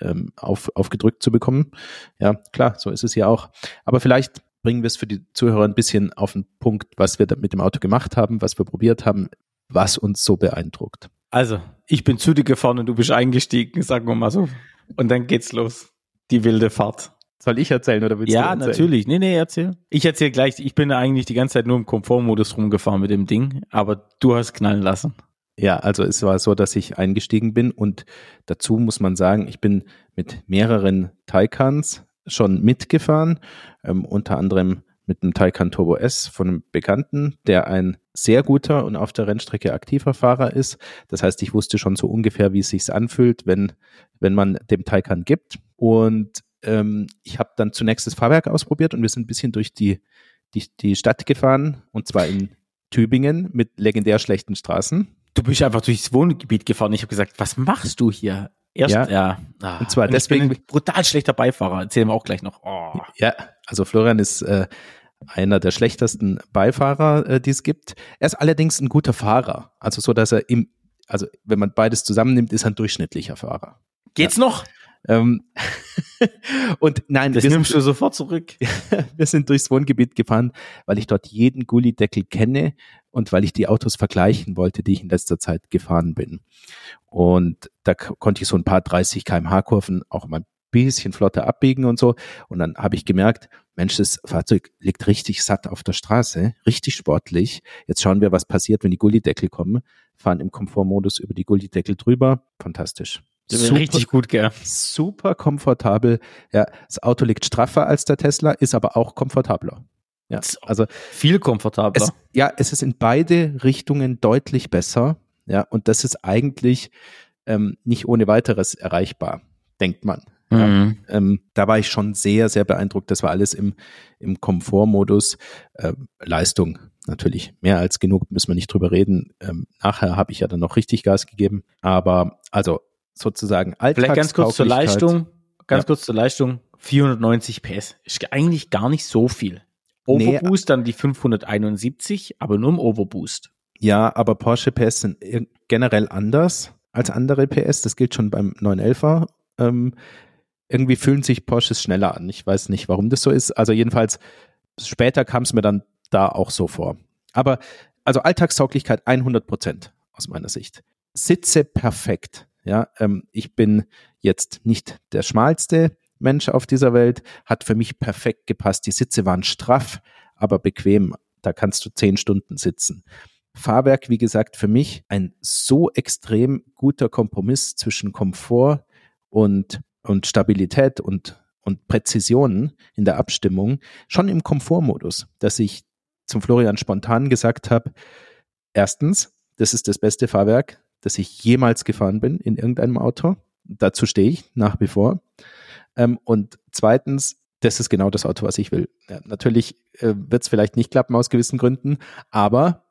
ähm, auf, aufgedrückt zu bekommen. Ja, klar, so ist es ja auch. Aber vielleicht bringen wir es für die Zuhörer ein bisschen auf den Punkt, was wir mit dem Auto gemacht haben, was wir probiert haben, was uns so beeindruckt. Also, ich bin zu dir gefahren und du bist eingestiegen, sagen wir mal so. Und dann geht's los. Die wilde Fahrt. Soll ich erzählen oder willst ja, du erzählen? Ja, natürlich. Nee, nee, erzähl. Ich erzähle gleich. Ich bin eigentlich die ganze Zeit nur im Komfortmodus rumgefahren mit dem Ding, aber du hast knallen lassen. Ja, also es war so, dass ich eingestiegen bin und dazu muss man sagen, ich bin mit mehreren Taycans schon mitgefahren, ähm, unter anderem mit einem Taycan Turbo S von einem Bekannten, der ein sehr guter und auf der Rennstrecke aktiver Fahrer ist. Das heißt, ich wusste schon so ungefähr, wie es sich anfühlt, wenn, wenn man dem Taycan gibt. Und ähm, ich habe dann zunächst das Fahrwerk ausprobiert und wir sind ein bisschen durch die, die, die Stadt gefahren und zwar in Tübingen mit legendär schlechten Straßen. Du bist einfach durchs Wohngebiet gefahren. Ich habe gesagt, was machst du hier? Erst, ja. ja. Ah, und zwar und deswegen. brutal schlechter Beifahrer. Erzählen wir auch gleich noch. Oh. Ja, also Florian ist äh, einer der schlechtesten Beifahrer, äh, die es gibt. Er ist allerdings ein guter Fahrer. Also so, dass er im, also wenn man beides zusammennimmt, ist er ein durchschnittlicher Fahrer. Geht's ja. noch? Ähm, und nein, das nimmst sind, du sofort zurück. wir sind durchs Wohngebiet gefahren, weil ich dort jeden Gullideckel kenne und weil ich die Autos vergleichen wollte, die ich in letzter Zeit gefahren bin. Und da konnte ich so ein paar 30 kmh Kurven auch mal ein bisschen flotter abbiegen und so. Und dann habe ich gemerkt, Mensch, das Fahrzeug liegt richtig satt auf der Straße, richtig sportlich. Jetzt schauen wir, was passiert, wenn die Gullideckel kommen. Fahren im Komfortmodus über die Gullideckel drüber. Fantastisch. Super, richtig gut, gell? Super komfortabel. Ja, das Auto liegt straffer als der Tesla, ist aber auch komfortabler. Ja, also viel komfortabler. Es, ja, es ist in beide Richtungen deutlich besser. Ja, und das ist eigentlich ähm, nicht ohne weiteres erreichbar, denkt man. Ja, mhm. ähm, da war ich schon sehr, sehr beeindruckt. Das war alles im, im Komfortmodus. Ähm, Leistung natürlich mehr als genug, müssen wir nicht drüber reden. Ähm, nachher habe ich ja dann noch richtig Gas gegeben. Aber also sozusagen Alltags Vielleicht ganz kurz zur Leistung, ganz ja. kurz zur Leistung, 490 PS. Ist eigentlich gar nicht so viel. Overboost nee, dann die 571, aber nur im Overboost. Ja, aber Porsche PS sind generell anders als andere PS. Das gilt schon beim 911er. Ähm, irgendwie fühlen sich Porsches schneller an. Ich weiß nicht, warum das so ist. Also jedenfalls später kam es mir dann da auch so vor. Aber also Alltagstauglichkeit 100 Prozent aus meiner Sicht. Sitze perfekt. Ja, ähm, ich bin jetzt nicht der schmalste Mensch auf dieser Welt, hat für mich perfekt gepasst. Die Sitze waren straff, aber bequem. Da kannst du zehn Stunden sitzen. Fahrwerk, wie gesagt, für mich ein so extrem guter Kompromiss zwischen Komfort und, und Stabilität und, und Präzision in der Abstimmung, schon im Komfortmodus, dass ich zum Florian spontan gesagt habe, erstens, das ist das beste Fahrwerk, das ich jemals gefahren bin in irgendeinem Auto. Dazu stehe ich nach wie vor. Ähm, und zweitens, das ist genau das Auto, was ich will. Ja, natürlich äh, wird es vielleicht nicht klappen aus gewissen Gründen, aber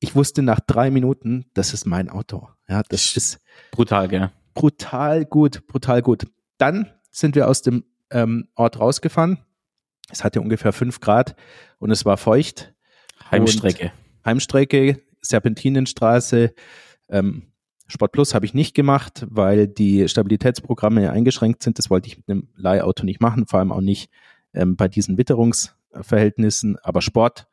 ich wusste nach drei Minuten, das ist mein Auto. Ja, das ist brutal, gell? Brutal gut, brutal gut. Dann sind wir aus dem ähm, Ort rausgefahren. Es hatte ungefähr fünf Grad und es war feucht. Heimstrecke. Heimstrecke, Serpentinenstraße. Ähm, Sport Plus habe ich nicht gemacht, weil die Stabilitätsprogramme eingeschränkt sind. Das wollte ich mit einem Leihauto nicht machen, vor allem auch nicht ähm, bei diesen Witterungsverhältnissen. Aber Sport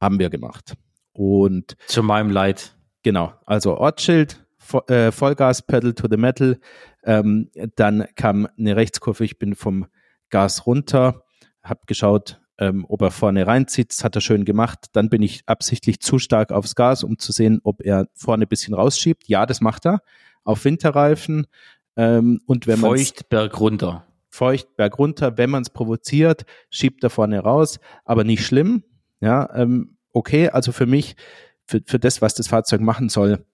haben wir gemacht. Und zu meinem Leid. Genau, also Ortsschild, äh, Vollgas, Pedal to the Metal. Ähm, dann kam eine Rechtskurve, ich bin vom Gas runter, habe geschaut, ähm, ob er vorne reinzieht. Das hat er schön gemacht. Dann bin ich absichtlich zu stark aufs Gas, um zu sehen, ob er vorne ein bisschen rausschiebt. Ja, das macht er. Auf Winterreifen. Ähm, und wenn man Feucht berg runter. Feucht berg runter. Wenn man es provoziert, schiebt er vorne raus. Aber nicht schlimm. Ja, ähm, okay. Also für mich, für, für das, was das Fahrzeug machen soll,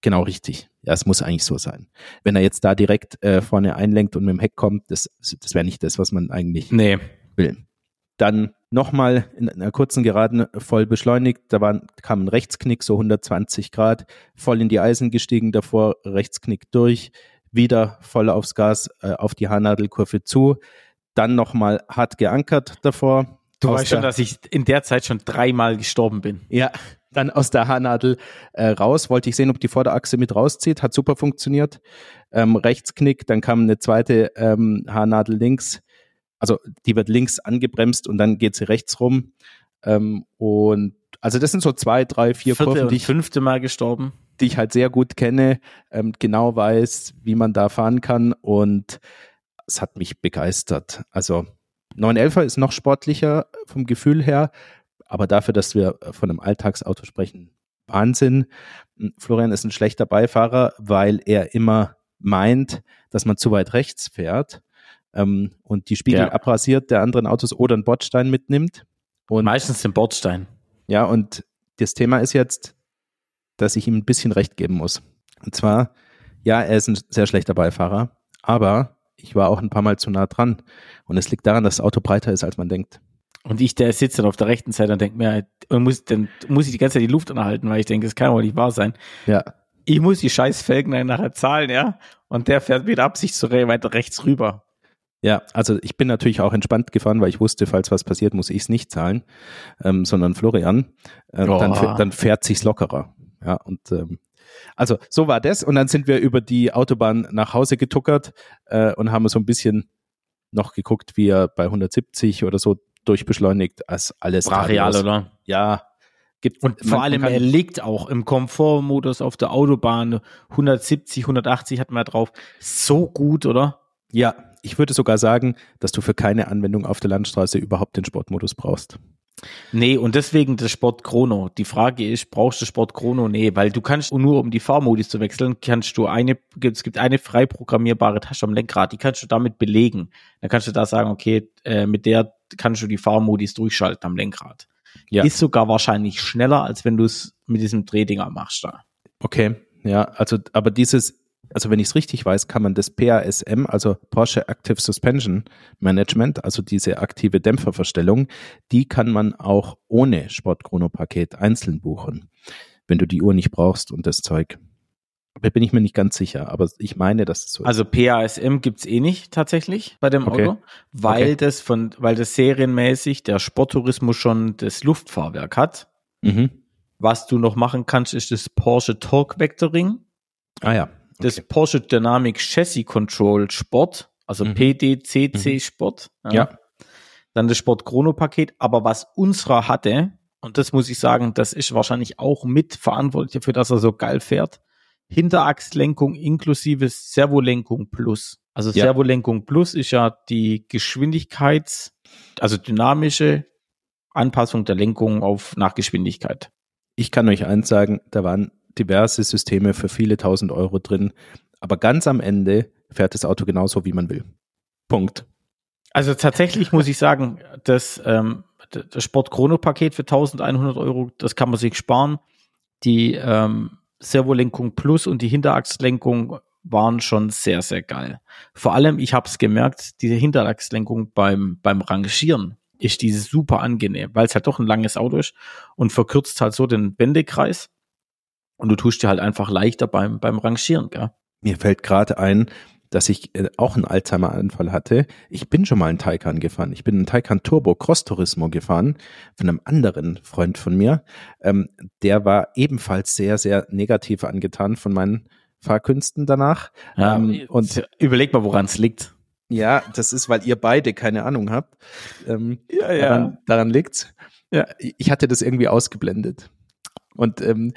genau richtig. Ja, es muss eigentlich so sein. Wenn er jetzt da direkt äh, vorne einlenkt und mit dem Heck kommt, das, das wäre nicht das, was man eigentlich nee. will. Dann nochmal in einer kurzen Geraden voll beschleunigt. Da war, kam ein Rechtsknick, so 120 Grad, voll in die Eisen gestiegen, davor Rechtsknick durch, wieder voll aufs Gas, äh, auf die Haarnadelkurve zu, dann nochmal hart geankert davor. Du weißt schon, dass ich in der Zeit schon dreimal gestorben bin. Ja, dann aus der Haarnadel äh, raus, wollte ich sehen, ob die Vorderachse mit rauszieht, hat super funktioniert. Ähm, Rechtsknick, dann kam eine zweite ähm, Haarnadel links, also die wird links angebremst und dann geht sie rechts rum. Ähm, und also das sind so zwei, drei, vier Vierte Kurven, die ich, fünfte Mal gestorben, die ich halt sehr gut kenne, ähm, genau weiß, wie man da fahren kann und es hat mich begeistert. Also 911er ist noch sportlicher vom Gefühl her, aber dafür, dass wir von einem Alltagsauto sprechen, Wahnsinn. Florian ist ein schlechter Beifahrer, weil er immer meint, dass man zu weit rechts fährt ähm, und die Spiegel ja. abrasiert der anderen Autos oder einen Bordstein mitnimmt. Und Meistens den Bordstein. Ja, und das Thema ist jetzt, dass ich ihm ein bisschen recht geben muss. Und zwar, ja, er ist ein sehr schlechter Beifahrer, aber ich war auch ein paar Mal zu nah dran. Und es liegt daran, dass das Auto breiter ist, als man denkt. Und ich, der sitzt dann auf der rechten Seite und denkt mir, und muss, dann muss ich die ganze Zeit die Luft anhalten, weil ich denke, das kann wohl nicht wahr sein. Ja. Ich muss die scheiß Felgen nachher zahlen, ja. Und der fährt mit Absicht so weiter rechts rüber. Ja, also ich bin natürlich auch entspannt gefahren, weil ich wusste, falls was passiert, muss ich es nicht zahlen, ähm, sondern Florian. Äh, oh. dann, dann fährt sich's lockerer. Ja, und ähm, also so war das. Und dann sind wir über die Autobahn nach Hause getuckert äh, und haben so ein bisschen noch geguckt, wie er bei 170 oder so durchbeschleunigt, als alles. Brachial, oder? Ja. Gibt, und vor allem, er liegt auch im Komfortmodus auf der Autobahn. 170, 180 hat man drauf. So gut, oder? Ja, ich würde sogar sagen, dass du für keine Anwendung auf der Landstraße überhaupt den Sportmodus brauchst. Nee, und deswegen das Sport Chrono. Die Frage ist, brauchst du Sport Chrono? Nee, weil du kannst nur um die Fahrmodis zu wechseln, kannst du eine, es gibt eine frei programmierbare Tasche am Lenkrad, die kannst du damit belegen. Dann kannst du da sagen, okay, äh, mit der kannst du die Fahrmodis durchschalten am Lenkrad. Ja. Ist sogar wahrscheinlich schneller, als wenn du es mit diesem Drehdinger machst da. Okay, ja, also, aber dieses also wenn ich es richtig weiß, kann man das PASM, also Porsche Active Suspension Management, also diese aktive Dämpferverstellung, die kann man auch ohne Sportchrono-Paket einzeln buchen, wenn du die Uhr nicht brauchst und das Zeug. Da bin ich mir nicht ganz sicher, aber ich meine, dass es so ist. Also PASM gibt's eh nicht tatsächlich bei dem okay. Auto, weil okay. das von, weil das serienmäßig der Sporttourismus schon das Luftfahrwerk hat. Mhm. Was du noch machen kannst, ist das Porsche Torque Vectoring. Ah ja das Porsche Dynamic Chassis Control Sport, also mhm. PDCC mhm. Sport. Ja. ja. Dann das Sport Chrono Paket. Aber was unserer hatte, und das muss ich sagen, das ist wahrscheinlich auch mit verantwortlich dafür, dass er so geil fährt. Hinterachslenkung inklusive Servolenkung Plus. Also ja. Servolenkung Plus ist ja die Geschwindigkeits-, also dynamische Anpassung der Lenkung auf nach Geschwindigkeit. Ich kann euch eins sagen, da waren diverse Systeme für viele tausend Euro drin. Aber ganz am Ende fährt das Auto genauso, wie man will. Punkt. Also tatsächlich muss ich sagen, das, ähm, das Sport Chrono Paket für 1100 Euro, das kann man sich sparen. Die ähm, Servolenkung Plus und die Hinterachslenkung waren schon sehr, sehr geil. Vor allem, ich habe es gemerkt, diese Hinterachslenkung beim, beim Rangieren ist diese super angenehm, weil es halt doch ein langes Auto ist und verkürzt halt so den Wendekreis. Und du tust dir halt einfach leichter beim, beim Rangieren, gell? Mir fällt gerade ein, dass ich äh, auch einen Alzheimer-Anfall hatte. Ich bin schon mal einen Taycan gefahren. Ich bin einen Taycan Turbo Cross Turismo gefahren von einem anderen Freund von mir. Ähm, der war ebenfalls sehr, sehr negativ angetan von meinen Fahrkünsten danach. Ja, ähm, und überleg mal, woran es liegt. Ja, das ist, weil ihr beide keine Ahnung habt. Ähm, ja, ja. Daran, daran liegt's. Ja. Ich hatte das irgendwie ausgeblendet. Und ähm,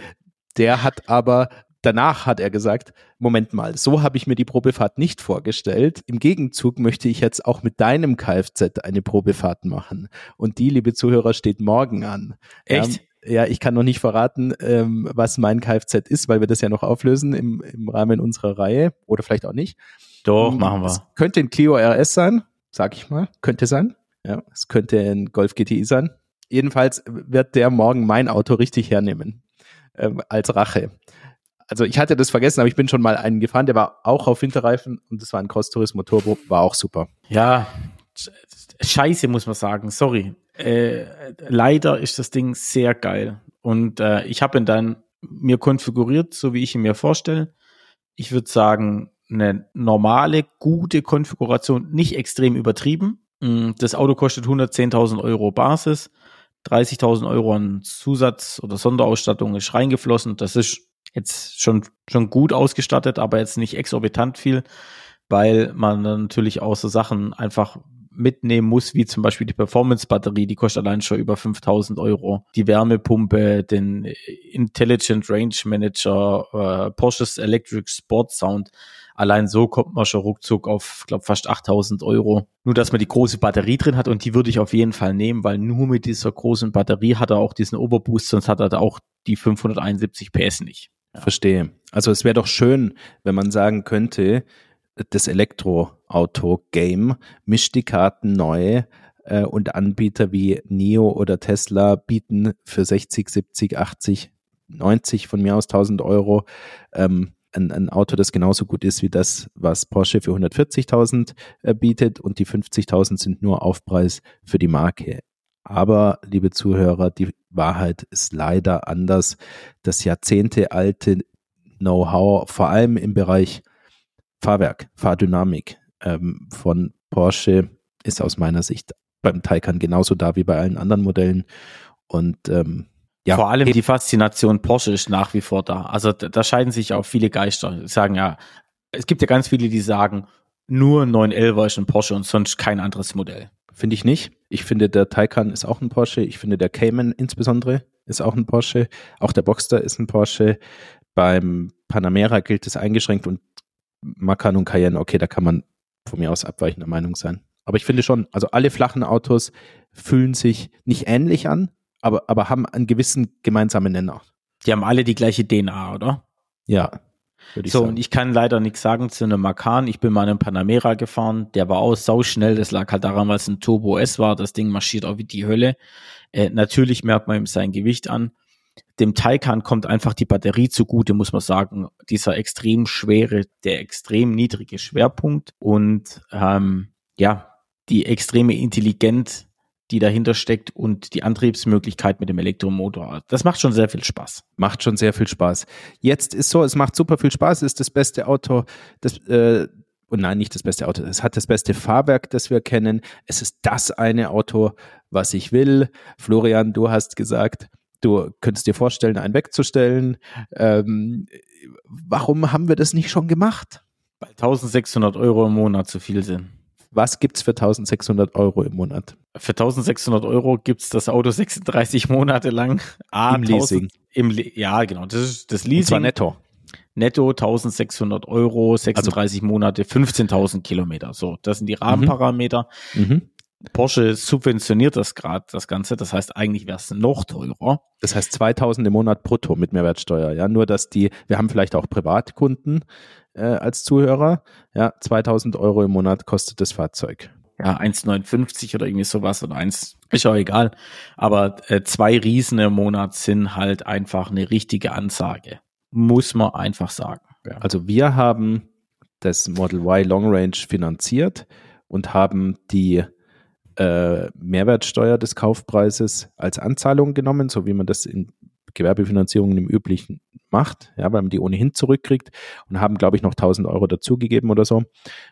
der hat aber danach hat er gesagt, Moment mal, so habe ich mir die Probefahrt nicht vorgestellt. Im Gegenzug möchte ich jetzt auch mit deinem Kfz eine Probefahrt machen. Und die, liebe Zuhörer, steht morgen an. Echt? Ja, ja ich kann noch nicht verraten, ähm, was mein Kfz ist, weil wir das ja noch auflösen im, im Rahmen unserer Reihe. Oder vielleicht auch nicht. Doch, ähm, machen wir. Es könnte ein Clio RS sein, sag ich mal. Könnte sein. Ja, es könnte ein Golf GTI sein. Jedenfalls wird der morgen mein Auto richtig hernehmen ähm, als Rache. Also ich hatte das vergessen, aber ich bin schon mal einen gefahren, der war auch auf Winterreifen und das war ein Cross Turismo Turbo, war auch super. Ja, scheiße muss man sagen, sorry. Äh, leider ist das Ding sehr geil und äh, ich habe ihn dann mir konfiguriert, so wie ich ihn mir vorstelle. Ich würde sagen, eine normale, gute Konfiguration, nicht extrem übertrieben. Mm, das Auto kostet 110.000 Euro Basis. 30.000 Euro an Zusatz- oder Sonderausstattung ist reingeflossen. Das ist jetzt schon, schon gut ausgestattet, aber jetzt nicht exorbitant viel, weil man natürlich auch so Sachen einfach mitnehmen muss, wie zum Beispiel die Performance-Batterie, die kostet allein schon über 5000 Euro. Die Wärmepumpe, den Intelligent Range Manager, äh, Porsches Electric Sport Sound. Allein so kommt man schon ruckzuck auf, glaube fast 8000 Euro. Nur, dass man die große Batterie drin hat und die würde ich auf jeden Fall nehmen, weil nur mit dieser großen Batterie hat er auch diesen Oberboost, sonst hat er auch die 571 PS nicht. Ja. Verstehe. Also es wäre doch schön, wenn man sagen könnte, das Elektroauto-Game mischt die Karten neu äh, und Anbieter wie NIO oder Tesla bieten für 60, 70, 80, 90 von mir aus 1000 Euro ähm, ein, ein Auto, das genauso gut ist wie das, was Porsche für 140.000 äh, bietet und die 50.000 sind nur Aufpreis für die Marke. Aber, liebe Zuhörer, die Wahrheit ist leider anders. Das jahrzehntealte Know-how, vor allem im Bereich Fahrwerk, Fahrdynamik ähm, von Porsche, ist aus meiner Sicht beim Taycan genauso da wie bei allen anderen Modellen. Und ähm, ja. Vor allem die Faszination Porsche ist nach wie vor da. Also da, da scheiden sich auch viele Geister. Sagen ja, es gibt ja ganz viele, die sagen, nur 911 ist ein Porsche und sonst kein anderes Modell. Finde ich nicht. Ich finde, der Taycan ist auch ein Porsche. Ich finde, der Cayman insbesondere ist auch ein Porsche. Auch der Boxster ist ein Porsche. Beim Panamera gilt es eingeschränkt und Macan und Cayenne, okay, da kann man von mir aus abweichender Meinung sein. Aber ich finde schon, also alle flachen Autos fühlen sich nicht ähnlich an, aber, aber haben einen gewissen gemeinsamen Nenner. Die haben alle die gleiche DNA, oder? Ja. so, sagen. und ich kann leider nichts sagen zu einem Macan. Ich bin mal in einem Panamera gefahren, der war auch sauschnell. Das lag halt daran, weil es ein Turbo S war. Das Ding marschiert auch wie die Hölle. Äh, natürlich merkt man ihm sein Gewicht an. Dem Taycan kommt einfach die Batterie zugute, muss man sagen. Dieser extrem schwere, der extrem niedrige Schwerpunkt und ähm, ja, die extreme Intelligenz, die dahinter steckt und die Antriebsmöglichkeit mit dem Elektromotor. Das macht schon sehr viel Spaß. Macht schon sehr viel Spaß. Jetzt ist so, es macht super viel Spaß, ist das beste Auto, das, äh, und nein, nicht das beste Auto. Es hat das beste Fahrwerk, das wir kennen. Es ist das eine Auto, was ich will. Florian, du hast gesagt, du könntest dir vorstellen, einen wegzustellen. Ähm, warum haben wir das nicht schon gemacht? Weil 1600 Euro im Monat zu viel sind. Was gibt's für 1600 Euro im Monat? Für 1600 Euro gibt's das Auto 36 Monate lang. Ah, Im 1000, Leasing. Im, ja, genau. Das ist das Leasing. Und zwar netto. Netto 1600 Euro, 36 also, Monate, 15.000 Kilometer. So, das sind die Rahmenparameter. Mhm. mhm. Porsche subventioniert das gerade, das Ganze. Das heißt, eigentlich wäre es noch teurer. Das heißt 2000 im Monat brutto mit Mehrwertsteuer. Ja, nur dass die, wir haben vielleicht auch Privatkunden äh, als Zuhörer. Ja, 2000 Euro im Monat kostet das Fahrzeug. Ja, 1,59 oder irgendwie sowas oder eins, ist auch egal. Aber äh, zwei Riesen im Monat sind halt einfach eine richtige Ansage. Muss man einfach sagen. Ja. Also wir haben das Model Y Long Range finanziert und haben die äh, Mehrwertsteuer des Kaufpreises als Anzahlung genommen, so wie man das in Gewerbefinanzierungen im üblichen macht, ja, weil man die ohnehin zurückkriegt und haben, glaube ich, noch 1000 Euro dazugegeben oder so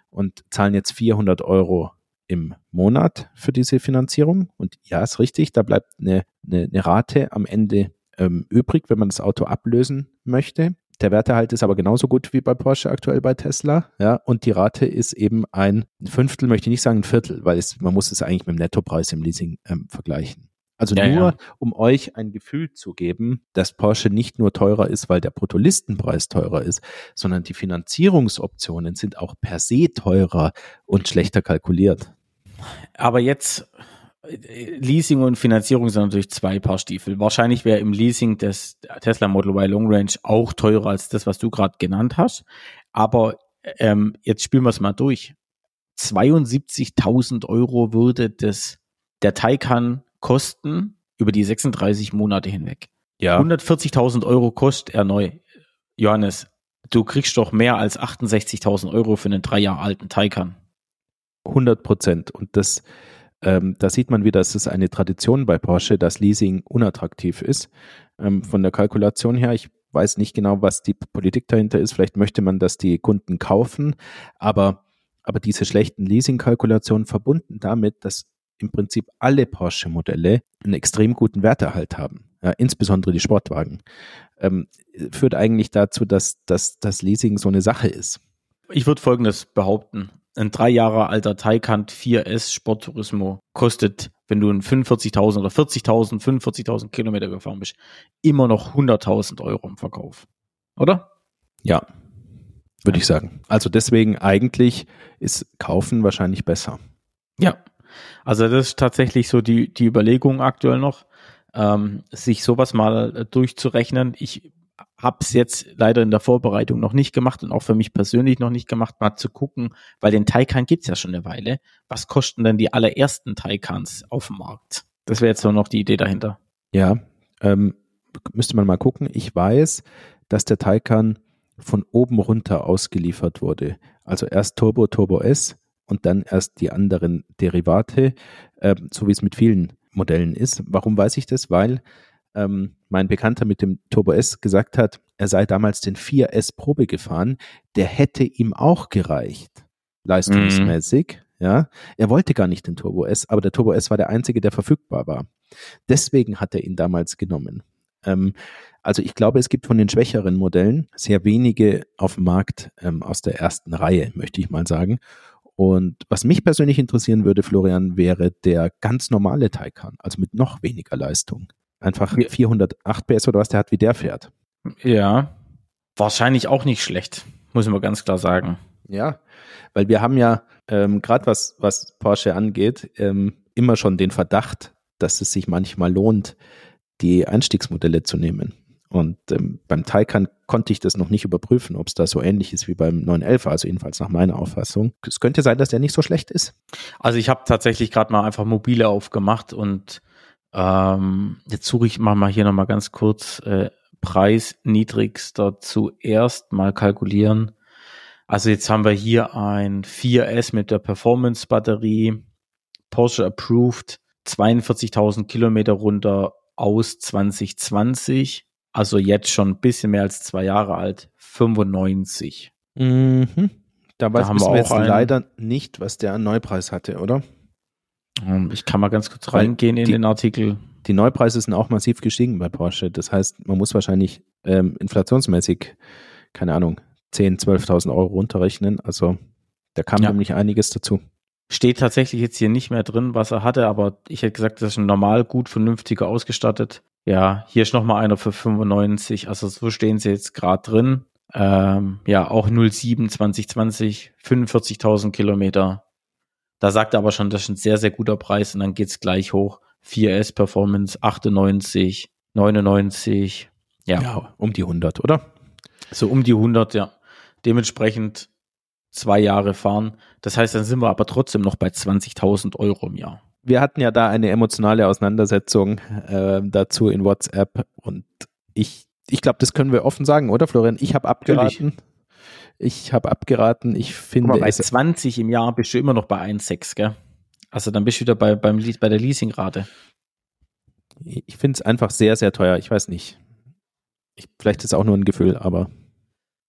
und zahlen jetzt 400 Euro im Monat für diese Finanzierung. Und ja, ist richtig, da bleibt eine, eine, eine Rate am Ende ähm, übrig, wenn man das Auto ablösen möchte. Der Wertehalt ist aber genauso gut wie bei Porsche aktuell bei Tesla. Ja, und die Rate ist eben ein Fünftel, möchte ich nicht sagen ein Viertel, weil es, man muss es eigentlich mit dem Nettopreis im Leasing ähm, vergleichen. Also ja, nur, ja. um euch ein Gefühl zu geben, dass Porsche nicht nur teurer ist, weil der Bruttolistenpreis teurer ist, sondern die Finanzierungsoptionen sind auch per se teurer und schlechter kalkuliert. Aber jetzt Leasing und Finanzierung sind natürlich zwei Paar Stiefel. Wahrscheinlich wäre im Leasing das Tesla Model Y Long Range auch teurer als das, was du gerade genannt hast. Aber ähm, jetzt spielen wir es mal durch. 72.000 Euro würde das der Taycan kosten über die 36 Monate hinweg. Ja. 140.000 Euro kostet er neu. Johannes, du kriegst doch mehr als 68.000 Euro für einen drei Jahre alten Taycan. 100 Prozent. Und das, ähm, da sieht man wieder, es ist eine Tradition bei Porsche, dass Leasing unattraktiv ist. Ähm, von der Kalkulation her, ich weiß nicht genau, was die Politik dahinter ist. Vielleicht möchte man, dass die Kunden kaufen, aber, aber diese schlechten Leasing-Kalkulationen verbunden damit, dass im Prinzip alle Porsche-Modelle einen extrem guten Werterhalt haben, ja, insbesondere die Sportwagen, ähm, führt eigentlich dazu, dass, dass das Leasing so eine Sache ist. Ich würde Folgendes behaupten ein drei Jahre alter Taycan 4S Sport Turismo kostet, wenn du einen 45.000 oder 40.000, 45.000 Kilometer gefahren bist, immer noch 100.000 Euro im Verkauf. Oder? Ja, würde ich sagen. Also deswegen eigentlich ist Kaufen wahrscheinlich besser. Ja, also das ist tatsächlich so die, die Überlegung aktuell noch, ähm, sich sowas mal durchzurechnen. Ich habe es jetzt leider in der Vorbereitung noch nicht gemacht und auch für mich persönlich noch nicht gemacht, mal zu gucken, weil den Taycan gibt's ja schon eine Weile. Was kosten denn die allerersten Taycans auf dem Markt? Das wäre jetzt so noch die Idee dahinter. Ja, ähm, müsste man mal gucken. Ich weiß, dass der Taycan von oben runter ausgeliefert wurde. Also erst Turbo, Turbo S und dann erst die anderen Derivate, äh, so wie es mit vielen Modellen ist. Warum weiß ich das? Weil ähm, mein Bekannter mit dem Turbo S gesagt hat, er sei damals den 4S Probe gefahren, der hätte ihm auch gereicht, leistungsmäßig. Mhm. Ja, er wollte gar nicht den Turbo S, aber der Turbo S war der einzige, der verfügbar war. Deswegen hat er ihn damals genommen. Ähm, also ich glaube, es gibt von den schwächeren Modellen sehr wenige auf dem Markt ähm, aus der ersten Reihe, möchte ich mal sagen. Und was mich persönlich interessieren würde, Florian, wäre der ganz normale Taycan, also mit noch weniger Leistung. Einfach 408 PS oder was der hat, wie der fährt. Ja, wahrscheinlich auch nicht schlecht, muss man ganz klar sagen. Ja, weil wir haben ja ähm, gerade was, was Porsche angeht, ähm, immer schon den Verdacht, dass es sich manchmal lohnt, die Einstiegsmodelle zu nehmen. Und ähm, beim Taycan konnte ich das noch nicht überprüfen, ob es da so ähnlich ist wie beim 911, also jedenfalls nach meiner Auffassung. Es könnte sein, dass der nicht so schlecht ist. Also ich habe tatsächlich gerade mal einfach mobile aufgemacht und ähm, jetzt suche ich mal hier nochmal ganz kurz äh, Preis niedrigster zuerst mal kalkulieren. Also jetzt haben wir hier ein 4S mit der Performance-Batterie, Porsche approved, 42.000 Kilometer runter aus 2020 also jetzt schon ein bisschen mehr als zwei Jahre alt, 95. Mhm. Da, weiß, da haben wir, jetzt leider nicht, was der Neupreis hatte, oder? Ähm, ich kann mal ganz kurz reingehen in die, den Artikel. Die Neupreise sind auch massiv gestiegen bei Porsche. Das heißt, man muss wahrscheinlich ähm, inflationsmäßig, keine Ahnung, 10.000, 12.000 Euro runterrechnen. Also da kam ja. nämlich einiges dazu. Steht tatsächlich jetzt hier nicht mehr drin, was er hatte, aber ich hätte gesagt, das ist ein normal, gut, vernünftiger ausgestattet. Ja, hier ist nochmal einer für 95, also so stehen sie jetzt gerade drin. Ähm, ja, auch 07 2020, 45.000 Kilometer. Da sagt er aber schon, das ist ein sehr, sehr guter Preis und dann geht's gleich hoch. 4S Performance 98, 99, ja. ja. um die 100, oder? So um die 100, ja. Dementsprechend zwei Jahre fahren. Das heißt, dann sind wir aber trotzdem noch bei 20.000 Euro im Jahr wir hatten ja da eine emotionale Auseinandersetzung äh, dazu in WhatsApp und ich, ich glaube, das können wir offen sagen, oder Florian? Ich habe abgeraten. Natürlich. Ich habe abgeraten. Ich finde. Mal, bei 20 im Jahr bist du immer noch bei 1,6, gell? Also dann bist du wieder bei, beim, bei der Leasingrate. Ich finde es einfach sehr, sehr teuer. Ich weiß nicht. Ich, vielleicht ist es auch nur ein Gefühl, aber.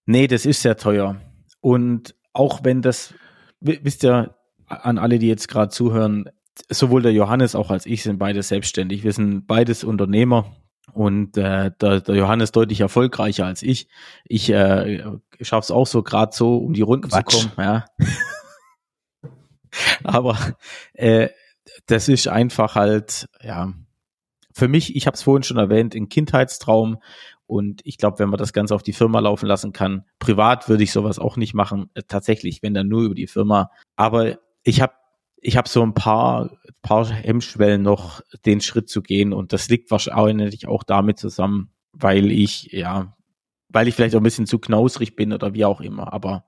Nee, das ist sehr teuer. Und auch wenn das, wisst ihr, an alle, die jetzt gerade zuhören, sowohl der Johannes auch als ich sind beide selbstständig. Wir sind beides Unternehmer und äh, der, der Johannes deutlich erfolgreicher als ich. Ich äh, schaffe es auch so gerade so, um die Runden Quatsch. zu kommen. Ja. Aber äh, das ist einfach halt, ja, für mich, ich habe es vorhin schon erwähnt, ein Kindheitstraum. Und ich glaube, wenn man das Ganze auf die Firma laufen lassen kann, privat würde ich sowas auch nicht machen. Äh, tatsächlich, wenn dann nur über die Firma. Aber ich habe ich habe so ein paar, paar Hemmschwellen noch, den Schritt zu gehen. Und das liegt wahrscheinlich auch damit zusammen, weil ich, ja, weil ich vielleicht auch ein bisschen zu knausrig bin oder wie auch immer. Aber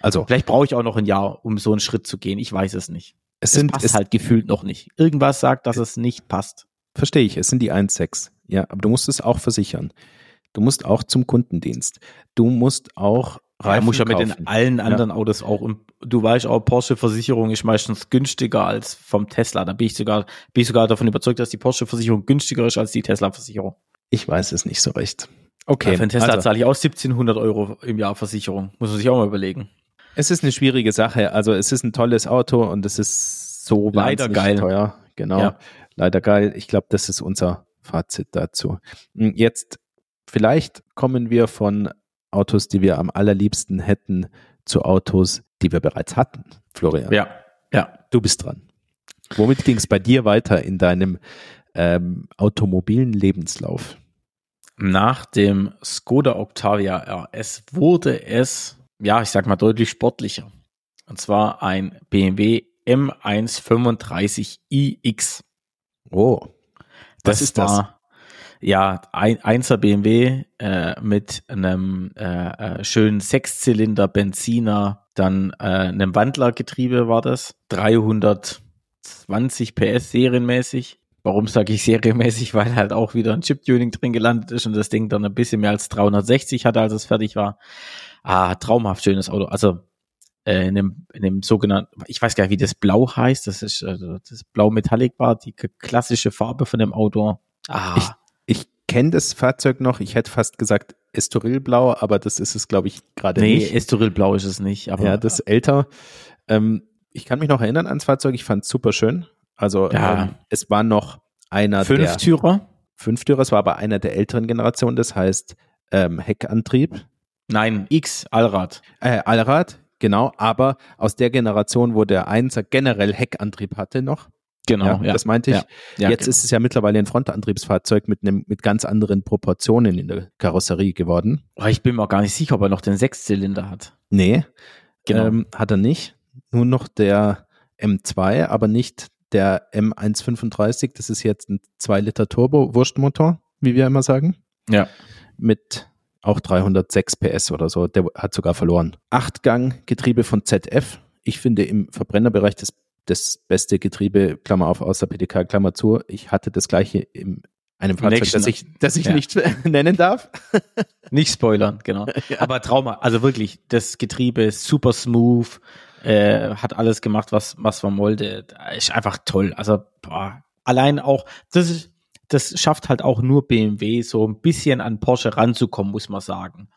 also vielleicht brauche ich auch noch ein Jahr, um so einen Schritt zu gehen. Ich weiß es nicht. Es, sind, passt es halt gefühlt noch nicht. Irgendwas sagt, dass es nicht passt. Verstehe ich. Es sind die 1,6. Ja, aber du musst es auch versichern. Du musst auch zum Kundendienst. Du musst auch Reifen ja, muss ja mit den allen anderen ja. Autos auch. Und du weißt auch, Porsche-Versicherung ist meistens günstiger als vom Tesla. Da bin ich sogar, bin ich sogar davon überzeugt, dass die Porsche-Versicherung günstiger ist als die Tesla-Versicherung. Ich weiß es nicht so recht. Okay. Ja, für einen Tesla also. zahle ich auch 1700 Euro im Jahr Versicherung. Muss man sich auch mal überlegen. Es ist eine schwierige Sache. Also es ist ein tolles Auto und es ist so leider geil teuer. Genau. Ja. Leider geil. Ich glaube, das ist unser Fazit dazu. Hm, jetzt vielleicht kommen wir von Autos, die wir am allerliebsten hätten, zu Autos, die wir bereits hatten, Florian. Ja, ja. Du bist dran. Womit ging es bei dir weiter in deinem ähm, automobilen Lebenslauf? Nach dem Skoda Octavia RS wurde es, ja, ich sag mal deutlich sportlicher. Und zwar ein BMW M135iX. Oh, das, das ist das ja, ein, einser BMW äh, mit einem äh, äh, schönen Sechszylinder Benziner, dann äh, einem Wandlergetriebe war das, 320 PS serienmäßig. Warum sage ich serienmäßig? Weil halt auch wieder ein Chip-Tuning drin gelandet ist und das Ding dann ein bisschen mehr als 360 hatte, als es fertig war. Ah, traumhaft schönes Auto. Also äh, in dem, in dem sogenannten, ich weiß gar nicht, wie das Blau heißt. Das ist also das Blau Metallic war die klassische Farbe von dem Auto. Ah. Ich, ich kenne das Fahrzeug noch. Ich hätte fast gesagt Estoril-Blau, aber das ist es, glaube ich, gerade nee, nicht. Nee, Estoril-Blau ist es nicht. Aber ja, das ist älter. Ähm, ich kann mich noch erinnern ans Fahrzeug. Ich fand es super schön. Also ja. ähm, es war noch einer Fünftürer? der Fünftürer. Es war aber einer der älteren Generationen. Das heißt ähm, Heckantrieb. Nein, X Allrad. Äh, Allrad, genau. Aber aus der Generation, wo der Einser generell Heckantrieb hatte noch. Genau, ja, ja. das meinte ich. Ja, ja, Jetzt genau. ist es ja mittlerweile ein Frontantriebsfahrzeug mit einem mit ganz anderen Proportionen in der Karosserie geworden. Oh, ich bin mir auch gar nicht sicher, ob er noch den Sechszylinder hat. Nee, genau. Ähm, hat er nicht. Nur noch der M2, aber nicht der M135. Das ist jetzt ein 2 Liter Turbo Wurstmotor, wie wir immer sagen. Ja. Mit auch 306 PS oder so. Der hat sogar verloren. Achtgang Getriebe von ZF. Ich finde im Verbrennerbereich das das beste Getriebe, Klammer auf, außer PDK, Klammer zu. Ich hatte das gleiche in einem Fahrzeug, Nächsten, das ich, das ich ja. nicht nennen darf. Nicht spoilern, genau. Ja. Aber Trauma, also wirklich, das Getriebe ist super smooth, äh, hat alles gemacht, was, was man wollte. Ist einfach toll. Also, boah, allein auch, das ist, das schafft halt auch nur BMW, so ein bisschen an Porsche ranzukommen, muss man sagen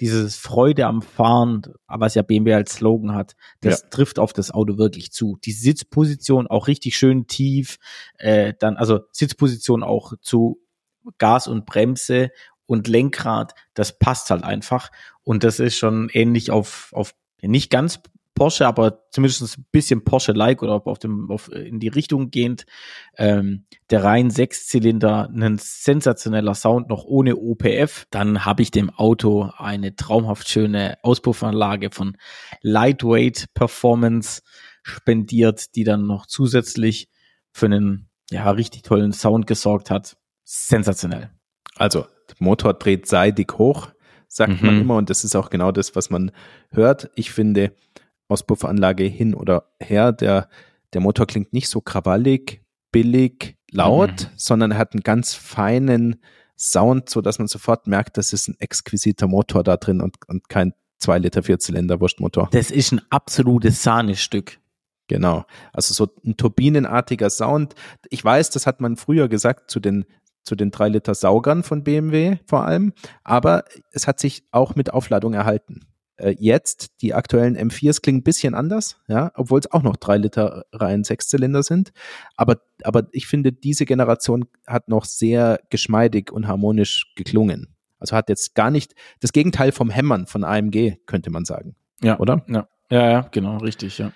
dieses Freude am Fahren, was ja BMW als Slogan hat, das ja. trifft auf das Auto wirklich zu. Die Sitzposition auch richtig schön tief, äh, dann also Sitzposition auch zu Gas und Bremse und Lenkrad, das passt halt einfach und das ist schon ähnlich auf auf nicht ganz Porsche, aber zumindest ein bisschen Porsche-like oder auf dem, auf, in die Richtung gehend. Ähm, der rein Sechszylinder, ein sensationeller Sound noch ohne OPF. Dann habe ich dem Auto eine traumhaft schöne Auspuffanlage von Lightweight Performance spendiert, die dann noch zusätzlich für einen ja richtig tollen Sound gesorgt hat. Sensationell. Also, der Motor dreht seidig hoch, sagt mhm. man immer, und das ist auch genau das, was man hört. Ich finde, Auspuffanlage hin oder her. Der, der Motor klingt nicht so krawallig, billig, laut, mhm. sondern er hat einen ganz feinen Sound, so dass man sofort merkt, das ist ein exquisiter Motor da drin und, und kein 2 Liter Vierzylinder Wurstmotor. Das ist ein absolutes Sahnestück. Genau. Also so ein turbinenartiger Sound. Ich weiß, das hat man früher gesagt zu den zu den 3 Liter Saugern von BMW vor allem, aber es hat sich auch mit Aufladung erhalten. Äh, jetzt, die aktuellen M4s klingen ein bisschen anders, ja, obwohl es auch noch drei Liter Reihen Sechszylinder sind. Aber, aber ich finde, diese Generation hat noch sehr geschmeidig und harmonisch geklungen. Also hat jetzt gar nicht das Gegenteil vom Hämmern von AMG, könnte man sagen. Ja, oder? Ja, ja, ja genau, richtig, ja.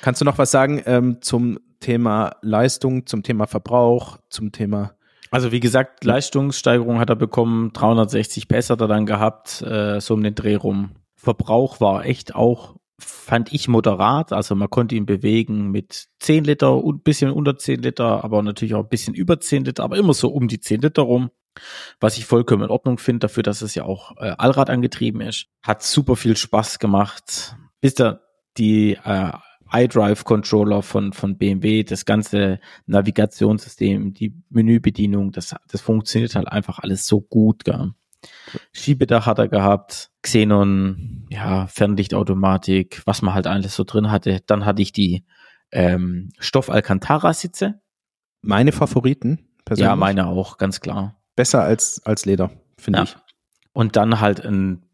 Kannst du noch was sagen ähm, zum Thema Leistung, zum Thema Verbrauch, zum Thema also wie gesagt, Leistungssteigerung hat er bekommen, 360 PS hat er dann gehabt, äh, so um den Dreh rum. Verbrauch war echt auch, fand ich moderat, also man konnte ihn bewegen mit 10 Liter, ein bisschen unter 10 Liter, aber natürlich auch ein bisschen über 10 Liter, aber immer so um die 10 Liter rum. Was ich vollkommen in Ordnung finde, dafür, dass es ja auch äh, Allrad angetrieben ist. Hat super viel Spaß gemacht. Bis da die äh, iDrive-Controller von, von BMW, das ganze Navigationssystem, die Menübedienung, das, das funktioniert halt einfach alles so gut. Gell. Schiebedach hat er gehabt, Xenon, ja, Fernlichtautomatik, was man halt alles so drin hatte. Dann hatte ich die ähm, Stoff Alcantara-Sitze. Meine Favoriten, persönlich. Ja, meine auch, ganz klar. Besser als, als Leder, finde ja. ich. Und dann halt ein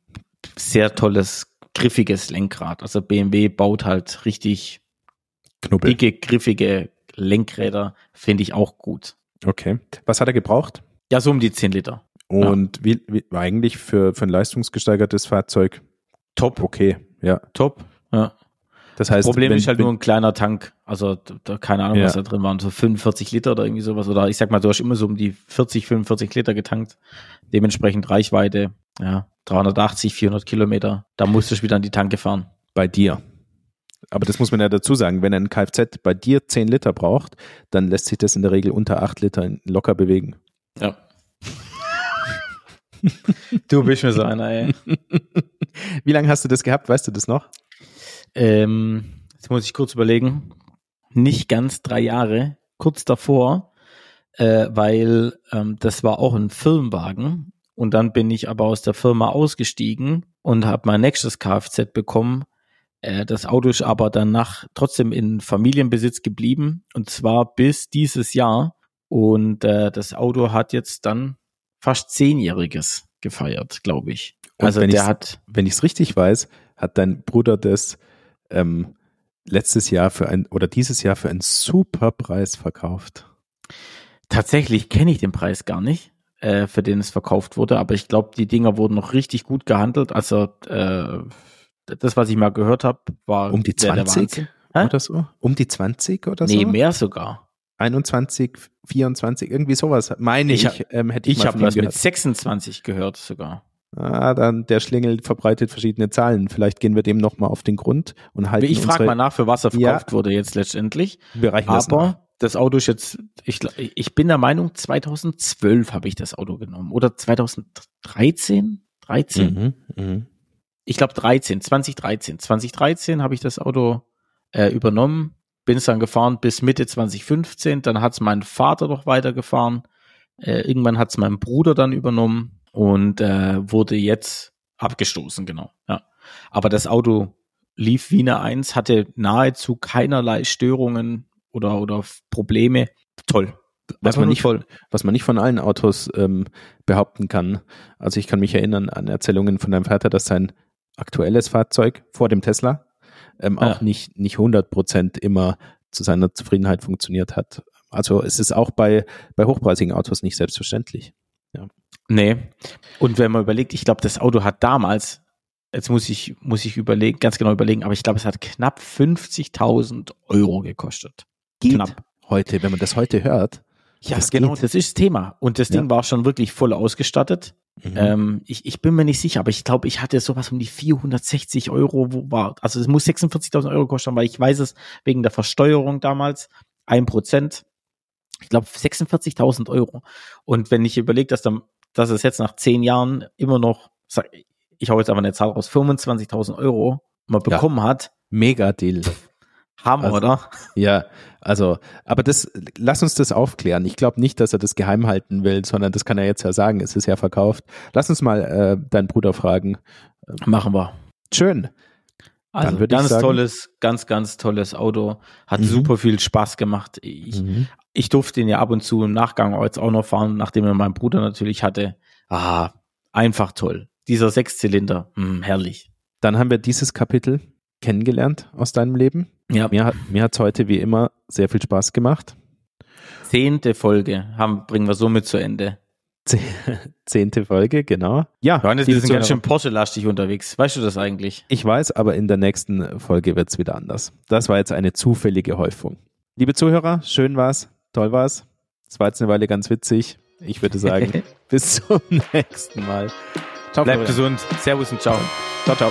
sehr tolles griffiges Lenkrad. Also BMW baut halt richtig Knubbel. dicke, griffige Lenkräder, finde ich auch gut. Okay. Was hat er gebraucht? Ja, so um die 10 Liter. Und ja. wie, wie eigentlich für, für ein leistungsgesteigertes Fahrzeug top. Okay, ja. Top, ja. Das heißt, Problem wenn, ist halt nur ein kleiner Tank. Also da, keine Ahnung, ja. was da drin waren. So 45 Liter oder irgendwie sowas. Oder ich sag mal, du hast immer so um die 40, 45 Liter getankt. Dementsprechend Reichweite, ja, 380, 400 Kilometer. Da musst du wieder an die Tanke fahren. Bei dir. Aber das muss man ja dazu sagen, wenn ein Kfz bei dir 10 Liter braucht, dann lässt sich das in der Regel unter 8 Liter locker bewegen. Ja. du bist mir so einer, ey. Wie lange hast du das gehabt? Weißt du das noch? Ähm, jetzt muss ich kurz überlegen. Nicht ganz drei Jahre. Kurz davor äh, weil ähm, das war auch ein Firmenwagen. Und dann bin ich aber aus der Firma ausgestiegen und habe mein nächstes Kfz bekommen. Äh, das Auto ist aber danach trotzdem in Familienbesitz geblieben und zwar bis dieses Jahr. Und äh, das Auto hat jetzt dann fast zehnjähriges gefeiert, glaube ich. Und also der hat, wenn ich es richtig weiß, hat dein Bruder das ähm, letztes Jahr für ein oder dieses Jahr für einen super Preis verkauft. Tatsächlich kenne ich den Preis gar nicht, äh, für den es verkauft wurde, aber ich glaube, die Dinger wurden noch richtig gut gehandelt. Also äh, das, was ich mal gehört habe, war um die 20 oder so? Um die 20 oder so? Nee, mehr sogar. 21, 24, irgendwie sowas, meine ich. Ich, ähm, hätte ich ich habe was gehört. mit 26 gehört sogar. Ah, dann der Schlingel verbreitet verschiedene Zahlen. Vielleicht gehen wir dem nochmal auf den Grund und halten Ich frage mal nach, für was er verkauft ja. wurde jetzt letztendlich. Wir reichen Aber das, das Auto ist jetzt, ich, ich bin der Meinung, 2012 habe ich das Auto genommen. Oder 2013? 13? Mhm, mh. Ich glaube 13, 2013. 2013 habe ich das Auto äh, übernommen bin es dann gefahren bis Mitte 2015. Dann hat es mein Vater noch weitergefahren. Äh, irgendwann hat es mein Bruder dann übernommen und äh, wurde jetzt abgestoßen, genau. Ja. Aber das Auto lief wie eine Eins, hatte nahezu keinerlei Störungen oder, oder Probleme. Toll. Was man, nicht, was man nicht von allen Autos ähm, behaupten kann. Also ich kann mich erinnern an Erzählungen von deinem Vater, dass sein aktuelles Fahrzeug vor dem Tesla ähm, ja. auch nicht, nicht 100 Prozent immer zu seiner Zufriedenheit funktioniert hat. Also es ist auch bei, bei hochpreisigen Autos nicht selbstverständlich. Ja. Nee. Und wenn man überlegt, ich glaube, das Auto hat damals, jetzt muss ich, muss ich überlegen, ganz genau überlegen, aber ich glaube, es hat knapp 50.000 Euro gekostet. Geht knapp. Heute, wenn man das heute hört. Ja, das genau, geht. das ist das Thema. Und das Ding ja. war schon wirklich voll ausgestattet. Mhm. Ähm, ich, ich bin mir nicht sicher, aber ich glaube, ich hatte sowas um die 460 Euro, wo war, also es muss 46.000 Euro kosten, weil ich weiß es wegen der Versteuerung damals, ein Prozent, ich glaube 46.000 Euro. Und wenn ich überlege, dass dann, dass es jetzt nach zehn Jahren immer noch, ich hau jetzt aber eine Zahl raus, 25.000 Euro man bekommen ja. hat. Mega Deal. Hammer, also, oder? Ja, also, aber das, lass uns das aufklären. Ich glaube nicht, dass er das geheim halten will, sondern das kann er jetzt ja sagen, es ist ja verkauft. Lass uns mal äh, deinen Bruder fragen. Machen wir. Schön. Also ganz sagen, tolles, ganz, ganz tolles Auto. Hat mhm. super viel Spaß gemacht. Ich, mhm. ich durfte ihn ja ab und zu im Nachgang jetzt auch noch fahren, nachdem er meinen Bruder natürlich hatte. Ah, einfach toll. Dieser Sechszylinder, mh, hm, herrlich. Dann haben wir dieses Kapitel kennengelernt aus deinem Leben. Ja. Mir, hat mir hat's heute wie immer sehr viel Spaß gemacht. Zehnte Folge haben, bringen wir somit zu Ende. Zehnte Folge, genau. Ja, Johannes, wir sind ganz schön Porsche-lastig unterwegs. Weißt du das eigentlich? Ich weiß, aber in der nächsten Folge wird's wieder anders. Das war jetzt eine zufällige Häufung. Liebe Zuhörer, schön war's, toll war's. Es war jetzt eine Weile ganz witzig. Ich würde sagen, bis zum nächsten Mal. Ciao, Bleibt gesund. Servus und ciao. Ciao, ciao.